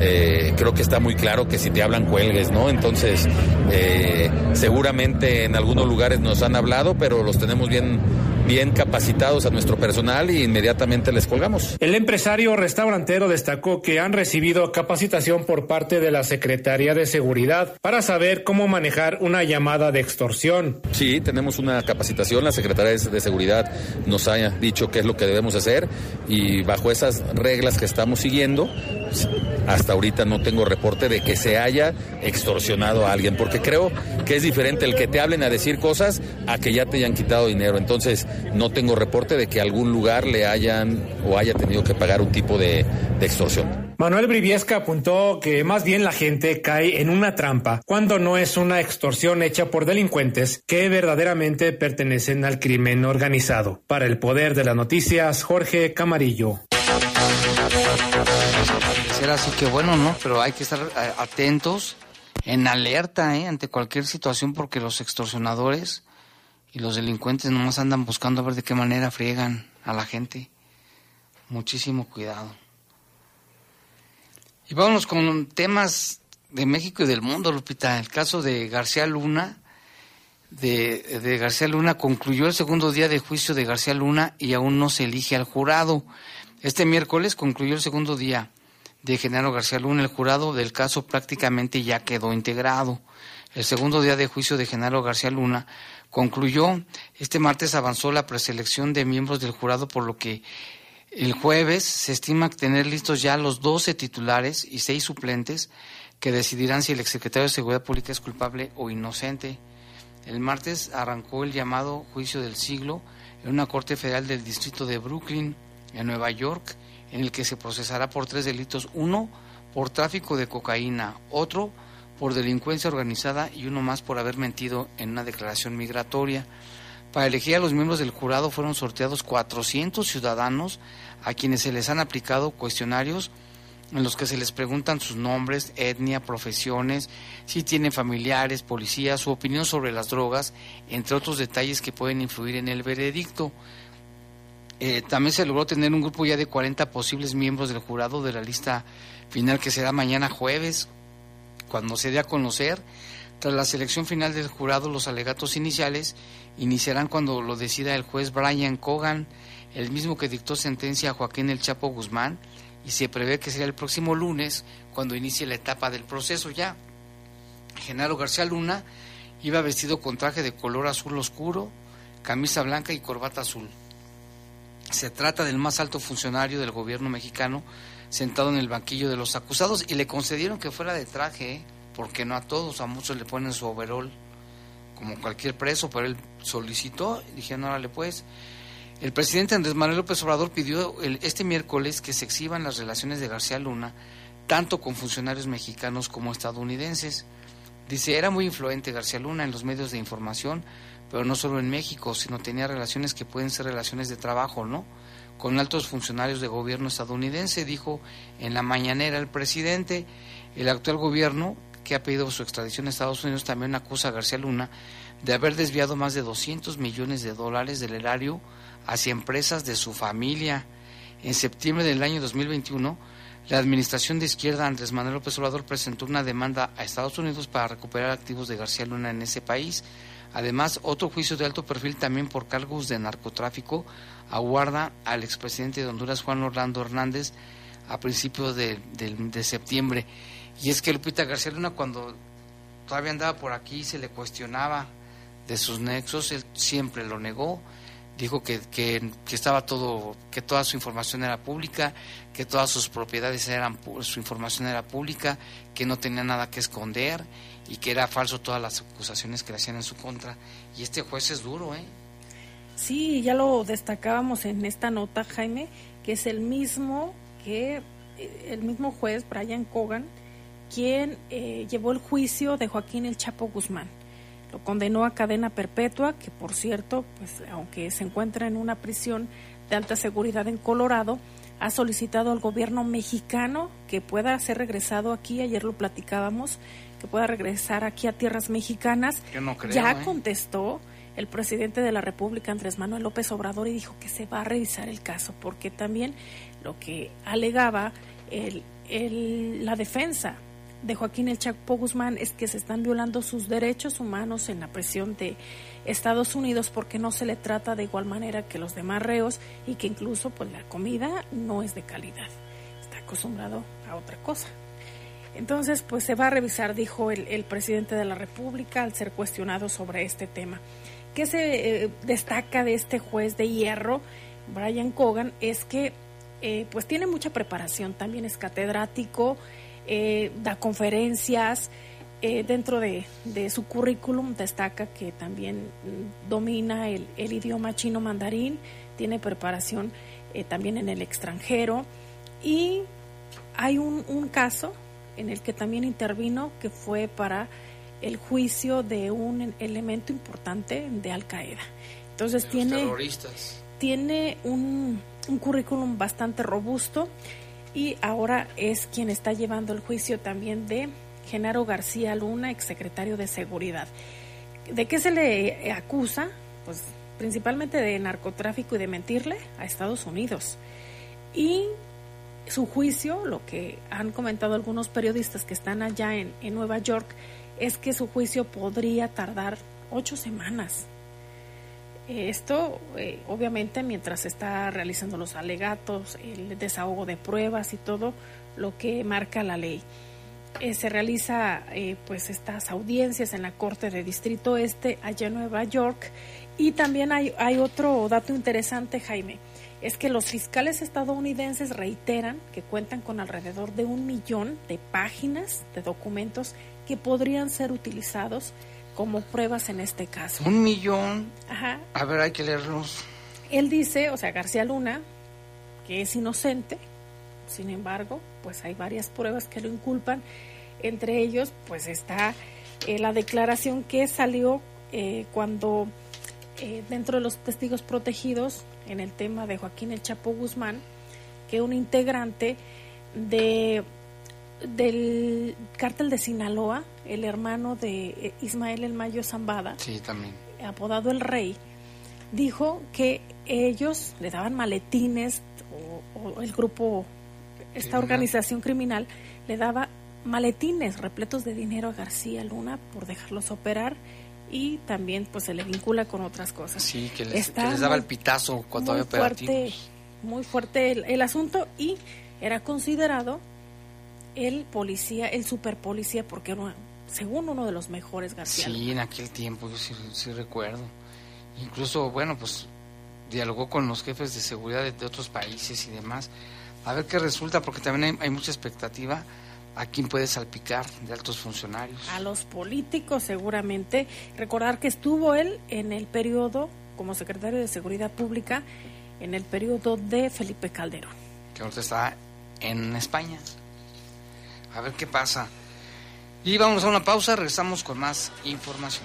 Eh, creo que está muy claro que si te hablan cuelgues, ¿no? Entonces, eh, seguramente en algunos lugares nos han hablado, pero los tenemos bien, bien capacitados a nuestro personal y inmediatamente les colgamos. El empresario restaurantero destacó que han recibido capacitación por parte de la Secretaría de Seguridad para saber cómo manejar una llamada de extorsión. Sí, tenemos una capacitación. La Secretaría de Seguridad nos ha dicho qué es lo que debemos hacer y bajo esas reglas que estamos siguiendo, hasta ahorita no tengo reporte de que se haya extorsionado a alguien, porque creo que es diferente el que te hablen a decir cosas a que ya te hayan quitado dinero. Entonces, no tengo reporte de que algún lugar le hayan o haya tenido que pagar un tipo de, de extorsión. Manuel Briviesca apuntó que más bien la gente cae en una trampa cuando no es una extorsión hecha por delincuentes que verdaderamente pertenecen al crimen organizado. Para el poder de las noticias, Jorge Camarillo. Ser así que bueno, ¿no? Pero hay que estar eh, atentos, en alerta, ¿eh? Ante cualquier situación porque los extorsionadores y los delincuentes nomás andan buscando a ver de qué manera friegan a la gente. Muchísimo cuidado. Y vámonos con temas de México y del mundo, Lupita. El caso de García Luna, de, de García Luna, concluyó el segundo día de juicio de García Luna y aún no se elige al jurado. Este miércoles concluyó el segundo día de Genaro García Luna. El jurado del caso prácticamente ya quedó integrado. El segundo día de juicio de Genaro García Luna concluyó. Este martes avanzó la preselección de miembros del jurado, por lo que el jueves se estima tener listos ya los 12 titulares y 6 suplentes que decidirán si el exsecretario de Seguridad Pública es culpable o inocente. El martes arrancó el llamado juicio del siglo en una corte federal del distrito de Brooklyn, en Nueva York, en el que se procesará por tres delitos. Uno por tráfico de cocaína, otro por delincuencia organizada y uno más por haber mentido en una declaración migratoria. Para elegir a los miembros del jurado fueron sorteados 400 ciudadanos a quienes se les han aplicado cuestionarios en los que se les preguntan sus nombres, etnia, profesiones, si tienen familiares, policías, su opinión sobre las drogas, entre otros detalles que pueden influir en el veredicto. Eh, también se logró tener un grupo ya de 40 posibles miembros del jurado de la lista final que será mañana jueves, cuando se dé a conocer. Tras la selección final del jurado, los alegatos iniciales iniciarán cuando lo decida el juez Brian Cogan, el mismo que dictó sentencia a Joaquín El Chapo Guzmán, y se prevé que será el próximo lunes cuando inicie la etapa del proceso ya. Genaro García Luna iba vestido con traje de color azul oscuro, camisa blanca y corbata azul. Se trata del más alto funcionario del gobierno mexicano sentado en el banquillo de los acusados y le concedieron que fuera de traje, ¿eh? porque no a todos, a muchos le ponen su overol como cualquier preso, pero él solicitó, y dijeron, órale pues. El presidente Andrés Manuel López Obrador pidió el, este miércoles que se exhiban las relaciones de García Luna, tanto con funcionarios mexicanos como estadounidenses. Dice, era muy influente García Luna en los medios de información, pero no solo en México, sino tenía relaciones que pueden ser relaciones de trabajo, ¿no? Con altos funcionarios de gobierno estadounidense, dijo en la mañanera el presidente. El actual gobierno, que ha pedido su extradición a Estados Unidos, también acusa a García Luna de haber desviado más de 200 millones de dólares del erario hacia empresas de su familia. En septiembre del año 2021, la administración de izquierda Andrés Manuel López Obrador presentó una demanda a Estados Unidos para recuperar activos de García Luna en ese país. Además, otro juicio de alto perfil también por cargos de narcotráfico aguarda al expresidente de Honduras, Juan Orlando Hernández, a principios de, septiembre. Y es que Lupita García Luna, cuando todavía andaba por aquí, se le cuestionaba de sus nexos, él siempre lo negó dijo que, que, estaba todo, que toda su información era pública, que todas sus propiedades eran, su información era pública, que no tenía nada que esconder y que era falso todas las acusaciones que le hacían en su contra. Y este juez es duro, ¿eh? Sí, ya lo destacábamos en esta nota, Jaime, que es el mismo que eh, el mismo juez, Brian Cogan, quien eh, llevó el juicio de Joaquín El Chapo Guzmán lo condenó a cadena perpetua, que por cierto, pues aunque se encuentra en una prisión de alta seguridad en Colorado, ha solicitado al gobierno mexicano que pueda ser regresado aquí, ayer lo platicábamos, que pueda regresar aquí a tierras mexicanas. ya ¿eh? contestó el presidente de la República, Andrés Manuel López Obrador, y dijo que se va a revisar el caso, porque también lo que alegaba el, el, la defensa de Joaquín El Chapo Guzmán es que se están violando sus derechos humanos en la prisión de Estados Unidos porque no se le trata de igual manera que los demás reos y que incluso pues la comida no es de calidad. Está acostumbrado a otra cosa. Entonces, pues se va a revisar, dijo el, presidente de la República al ser cuestionado sobre este tema. ¿Qué se eh, destaca de este juez de hierro, Brian Cogan? Es que eh, pues tiene mucha preparación, también es catedrático, eh, da conferencias. Eh, dentro de, su currículum destaca que también mm, domina el, idioma chino mandarín, tiene preparación eh, también en el extranjero y hay un, caso en el que también intervino que fue para el juicio de un elemento importante de Al Qaeda. Entonces tiene, tiene un, un currículum bastante robusto y ahora es quien está llevando el juicio también de Genaro García Luna, exsecretario de Seguridad. ¿De qué se le acusa? Pues principalmente de narcotráfico y de mentirle a Estados Unidos. Y su juicio, lo que han comentado algunos periodistas que están allá en, en Nueva York, es que su juicio podría tardar ocho semanas. Esto, eh, obviamente, mientras está realizando los alegatos, el desahogo de pruebas y todo lo que marca la ley. Eh, se realiza eh, pues estas audiencias en la Corte de Distrito Este allá en Nueva York y también hay, hay otro dato interesante Jaime es que los fiscales estadounidenses reiteran que cuentan con alrededor de un millón de páginas de documentos que podrían ser utilizados como pruebas en este caso. Un millón. Ajá. A ver, hay que leerlos. Él dice, o sea, García Luna, que es inocente, sin embargo, pues hay varias pruebas que lo inculpan. Entre ellos, pues está eh, la declaración que salió eh, cuando eh, dentro de los testigos protegidos en el tema de Joaquín El Chapo Guzmán, que un integrante de del cártel de Sinaloa, el hermano de eh, Ismael El Mayo Zambada, también. apodado El Rey, dijo que ellos le daban maletines, o, el grupo, esta organización criminal, le daba maletines repletos de dinero a García Luna por dejarlos operar y también pues se le vincula con otras cosas. Sí, que les, daba el pitazo cuando había fuerte, Muy fuerte el asunto y era considerado el policía, el super policía, porque era, según uno de los mejores García. Sí, en aquel tiempo, yo sí, recuerdo. Incluso, bueno, pues dialogó con los jefes de seguridad de, otros países y demás. A ver qué resulta, porque también hay, mucha expectativa a quién puede salpicar de altos funcionarios. A los políticos seguramente. Recordar que estuvo él en el periodo como secretario de Seguridad Pública en el periodo de Felipe Calderón. Que ahorita está en España. A ver qué pasa. Y vamos a una pausa, regresamos con más información.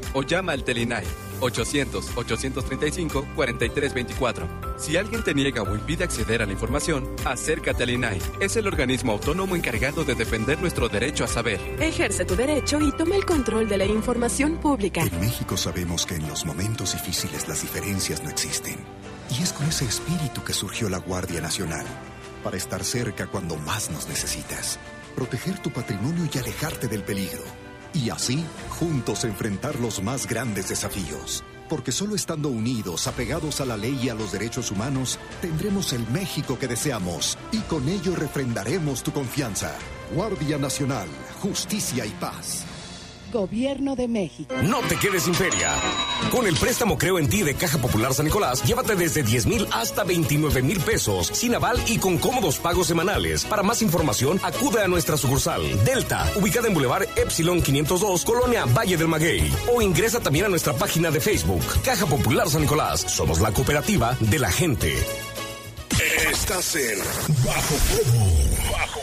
o llama al Telinai 800-835-4324. Si alguien te niega o impide acceder a la información, acércate al INAI. Es el organismo autónomo encargado de defender nuestro derecho a saber. Ejerce tu derecho y toma el control de la información pública. En México sabemos que en los momentos difíciles las diferencias no existen. Y es con ese espíritu que surgió la Guardia Nacional, para estar cerca cuando más nos necesitas, proteger tu patrimonio y alejarte del peligro y así juntos enfrentar los más grandes desafíos. Porque solo estando unidos, apegados a la ley y a los derechos humanos, tendremos el México que deseamos y con ello refrendaremos tu confianza. Guardia Nacional, Justicia y Paz. Gobierno de México. No te quedes sin feria. Con el préstamo Creo en ti de Caja Popular San Nicolás, llévate desde 10 mil hasta 29 mil pesos, sin aval y con cómodos pagos semanales. Para más información, acude a nuestra sucursal Delta, ubicada en Boulevard Epsilon 502, Colonia Valle del Maguey. O ingresa también a nuestra página de Facebook, Caja Popular San Nicolás. Somos la cooperativa de la gente. Estás en Bajo Fuego. Bajo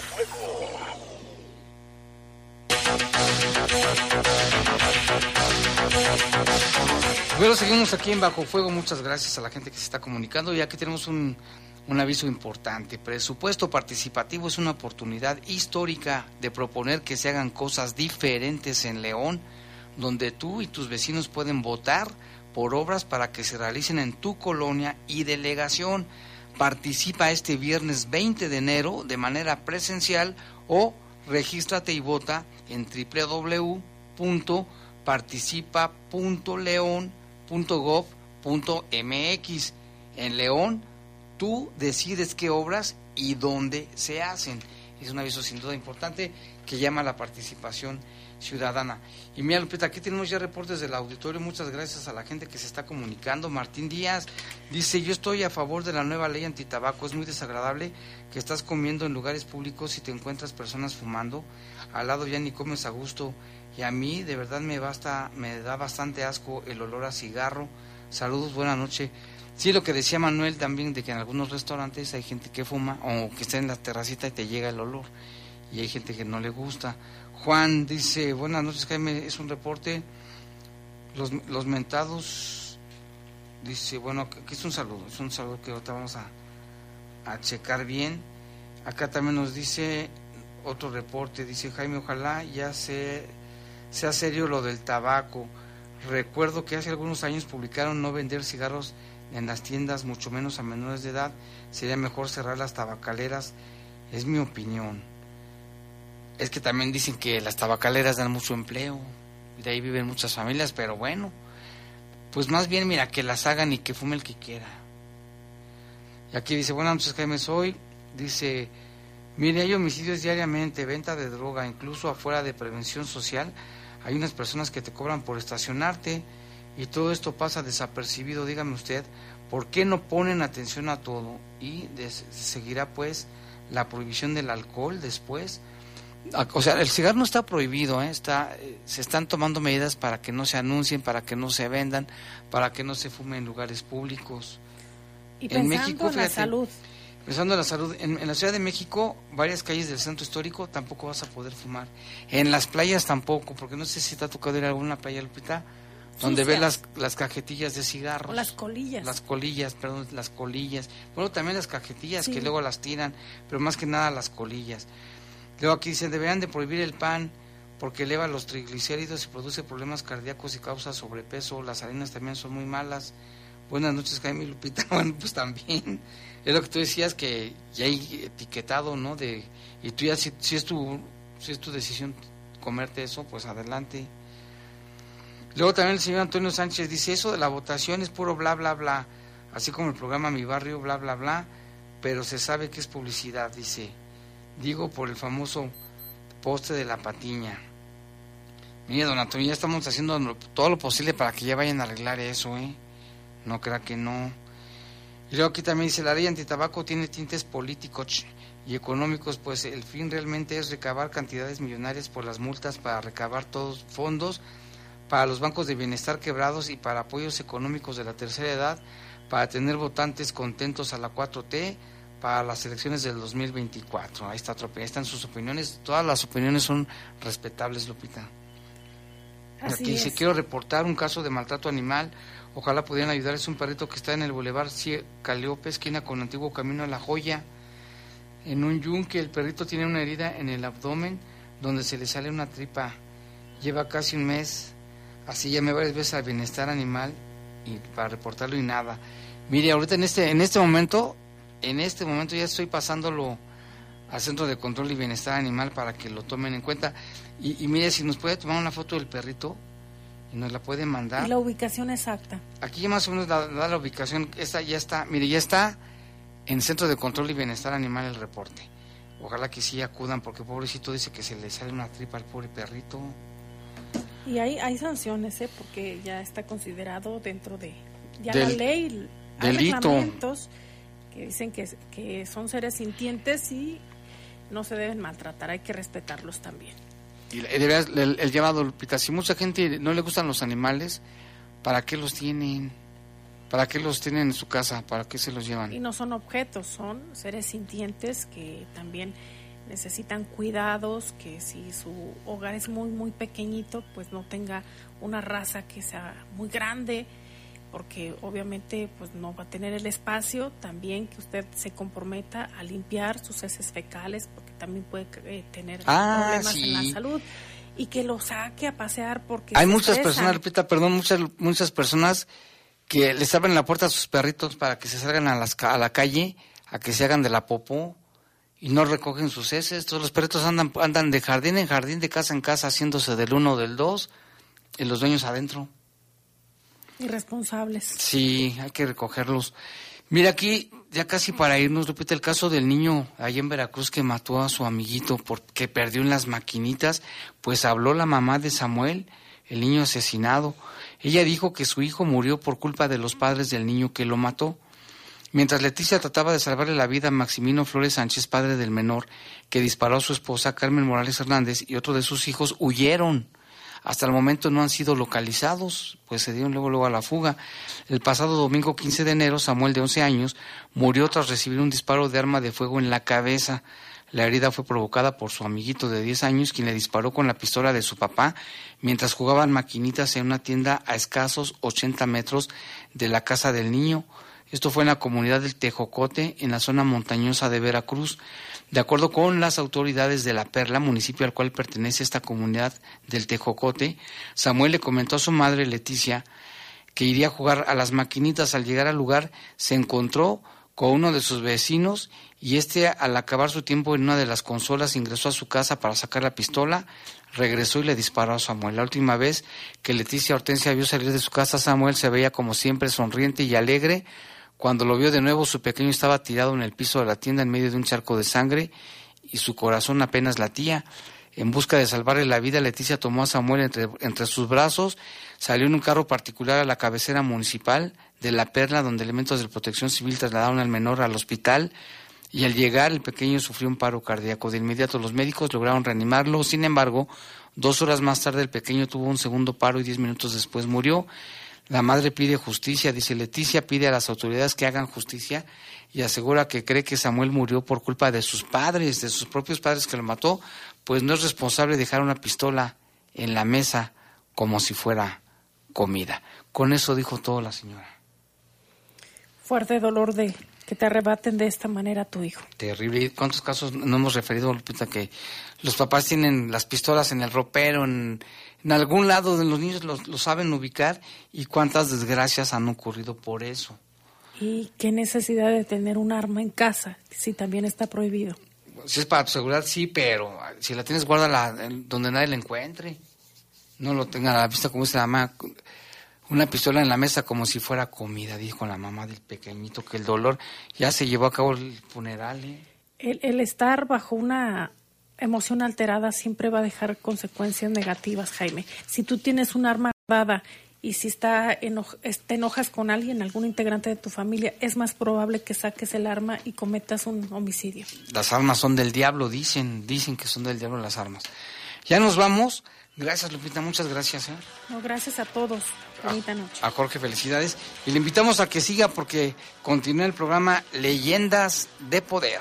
Bueno, seguimos aquí en Bajo Fuego. Muchas gracias a la gente que se está comunicando. Y aquí tenemos un, un aviso importante. Presupuesto participativo es una oportunidad histórica de proponer que se hagan cosas diferentes en León, donde tú y tus vecinos pueden votar por obras para que se realicen en tu colonia y delegación. Participa este viernes 20 de enero de manera presencial o regístrate y vota en www.participa.león.gov.mx. En León, tú decides qué obras y dónde se hacen. Es un aviso sin duda importante que llama a la participación ciudadana. Y mira, Lupita, aquí tenemos ya reportes del auditorio. Muchas gracias a la gente que se está comunicando. Martín Díaz dice, yo estoy a favor de la nueva ley antitabaco. Es muy desagradable que estás comiendo en lugares públicos y te encuentras personas fumando. Al lado ya ni comes a gusto. Y a mí de verdad me, basta, me da bastante asco el olor a cigarro. Saludos, buena noche. Sí, lo que decía Manuel también, de que en algunos restaurantes hay gente que fuma o que está en la terracita y te llega el olor. Y hay gente que no le gusta. Juan dice, buenas noches Jaime, es un reporte. Los, los mentados, dice, bueno, aquí es un saludo, es un saludo que ahorita vamos a, a checar bien. Acá también nos dice otro reporte, dice Jaime, ojalá ya se, sea serio lo del tabaco. Recuerdo que hace algunos años publicaron no vender cigarros en las tiendas, mucho menos a menores de edad. Sería mejor cerrar las tabacaleras, es mi opinión. Es que también dicen que las tabacaleras dan mucho empleo de ahí viven muchas familias, pero bueno, pues más bien mira que las hagan y que fume el que quiera. Y aquí dice, buenas noches Jaime, soy, dice, mire, hay homicidios diariamente, venta de droga, incluso afuera de prevención social, hay unas personas que te cobran por estacionarte y todo esto pasa desapercibido, dígame usted, ¿por qué no ponen atención a todo? Y seguirá pues la prohibición del alcohol después o sea, el cigarro no está prohibido, ¿eh? está, eh, se están tomando medidas para que no se anuncien, para que no se vendan, para que no se fume en lugares públicos. Y en México, en la salud. Pensando en la salud, en, la Ciudad de México, varias calles del centro histórico tampoco vas a poder fumar. En las playas tampoco, porque no sé si te ha tocado ir a alguna playa, Lupita, donde ve las, las cajetillas de cigarros. O las colillas. Las colillas, perdón, las colillas. Bueno, también las cajetillas que luego las tiran, pero más que nada las colillas. Luego aquí dice, deberían de prohibir el pan porque eleva los triglicéridos y produce problemas cardíacos y causa sobrepeso. Las harinas también son muy malas. Buenas noches, Jaime Lupita. Bueno, pues también. Es lo que tú decías que ya hay etiquetado, ¿no? De, y tú ya, si, si es tu, si es tu decisión comerte eso, pues adelante. Luego también el señor Antonio Sánchez dice, eso de la votación es puro bla, bla, bla. Así como el programa Mi Barrio, bla, bla, bla. Pero se sabe que es publicidad, dice. Digo por el famoso poste de la patiña. Mire, don Antonio, ya estamos haciendo todo lo posible para que ya vayan a arreglar eso, ¿eh? No crea que no. Y luego aquí también dice, la ley antitabaco tiene tintes políticos y económicos, pues el fin realmente es recabar cantidades millonarias por las multas para recabar todos fondos para los bancos de bienestar quebrados y para apoyos económicos de la tercera edad, para tener votantes contentos a la 4T para las elecciones del 2024. Ahí, está, ahí están sus opiniones. Todas las opiniones son respetables, Lupita. Aquí dice, quiero reportar un caso de maltrato animal. Ojalá pudieran ayudar. Es un perrito que está en el Boulevard Caliope, esquina con antiguo camino a La Joya. En un yunque, el perrito tiene una herida en el abdomen donde se le sale una tripa. Lleva casi un mes. Así llamé varias veces al bienestar animal y para reportarlo y nada. Mire, ahorita en este, en este momento, en este momento ya estoy pasándolo al Centro de Control y Bienestar Animal para que lo tomen en cuenta. Y, mire, si nos puede tomar una foto del perrito nos la puede mandar. Y la ubicación exacta. Aquí ya más o menos da, la ubicación, esta ya está, mire, ya está en Centro de Control y Bienestar Animal el reporte. Ojalá que sí acudan, porque pobrecito dice que se le sale una tripa al pobre perrito. Y hay, hay sanciones, ¿eh? porque ya está considerado dentro de ya la ley. Hay reglamentos que dicen que, que son seres sintientes y no se deben maltratar, hay que respetarlos también. Y el, el, el llamado, Lupita, si mucha gente no le gustan los animales, ¿para qué los tienen? ¿Para qué los tienen en su casa? ¿Para qué se los llevan? Y no son objetos, son seres sintientes que también necesitan cuidados, que si su hogar es muy, muy pequeñito, pues no tenga una raza que sea muy grande, porque obviamente pues no va a tener el espacio, también que usted se comprometa a limpiar sus heces fecales, también puede eh, tener ah, problemas en la salud, y que lo saque a pasear porque... Hay muchas personas, repita, perdón, muchas, muchas personas que les abren la puerta a sus perritos para que se salgan a, las, a la calle, a que se hagan de la popó, y no recogen sus heces. Todos los perritos andan, andan de jardín en jardín, de casa en casa, haciéndose del uno o del dos, y los dueños adentro. Irresponsables. Sí, hay que recogerlos. Mira aquí, ya casi para irnos, repite el caso del niño allá en Veracruz que mató a su amiguito porque perdió en las maquinitas, pues habló la mamá de Samuel, el niño asesinado. Ella dijo que su hijo murió por culpa de los padres del niño que lo mató. Mientras Leticia trataba de salvarle la vida a Maximino Flores Sánchez, padre del menor, que disparó a su esposa Carmen Morales Hernández y otro de sus hijos, huyeron. Hasta el momento no han sido localizados, pues se dieron luego, luego a la fuga. El pasado domingo 15 de enero, Samuel, de 11 años, murió tras recibir un disparo de arma de fuego en la cabeza. La herida fue provocada por su amiguito de 10 años, quien le disparó con la pistola de su papá mientras jugaban maquinitas en una tienda a escasos 80 metros de la casa del niño. Esto fue en la comunidad del Tejocote, en la zona montañosa de Veracruz. De acuerdo con las autoridades de La Perla, municipio al cual pertenece esta comunidad del Tejocote, Samuel le comentó a su madre Leticia que iría a jugar a las maquinitas. Al llegar al lugar se encontró con uno de sus vecinos y este al acabar su tiempo en una de las consolas ingresó a su casa para sacar la pistola, regresó y le disparó a Samuel. La última vez que Leticia Hortensia vio salir de su casa, Samuel se veía como siempre sonriente y alegre, cuando lo vio de nuevo, su pequeño estaba tirado en el piso de la tienda en medio de un charco de sangre y su corazón apenas latía. En busca de salvarle la vida, Leticia tomó a Samuel entre, entre, sus brazos, salió en un carro particular a la cabecera municipal de La Perla, donde elementos de protección civil trasladaron al menor al hospital y al llegar el pequeño sufrió un paro cardíaco. De inmediato los médicos lograron reanimarlo, sin embargo, dos horas más tarde el pequeño tuvo un segundo paro y diez minutos después murió. La madre pide justicia, dice Leticia, pide a las autoridades que hagan justicia y asegura que cree que Samuel murió por culpa de sus padres, de sus propios padres que lo mató, pues no es responsable dejar una pistola en la mesa como si fuera comida. Con eso dijo todo la señora. Fuerte dolor de, que te arrebaten de esta manera a tu hijo. Terrible. ¿Y ¿Cuántos casos no hemos referido, Lupita, que los papás tienen las pistolas en el ropero, en, en algún lado de los niños lo, lo saben ubicar y cuántas desgracias han ocurrido por eso? ¿Y qué necesidad de tener un arma en casa si también está prohibido? Si es para tu seguridad, sí, pero si la tienes, guárdala donde nadie la encuentre. No lo tenga a la vista, como dice la mamá, una pistola en la mesa como si fuera comida, dijo la mamá del pequeñito, que el dolor ya se llevó a cabo el funeral. ¿eh? El, el estar bajo una emoción alterada siempre va a dejar consecuencias negativas, Jaime. Si tú tienes un arma dada y si está eno- te enojas con alguien, algún integrante de tu familia, es más probable que saques el arma y cometas un homicidio. Las armas son del diablo, dicen, dicen que son del diablo las armas. Ya nos vamos. Gracias, Lupita, muchas gracias. ¿eh? No, gracias a todos. Bonita noche. A Jorge, felicidades. Y le invitamos a que siga porque continúa el programa Leyendas de Poder.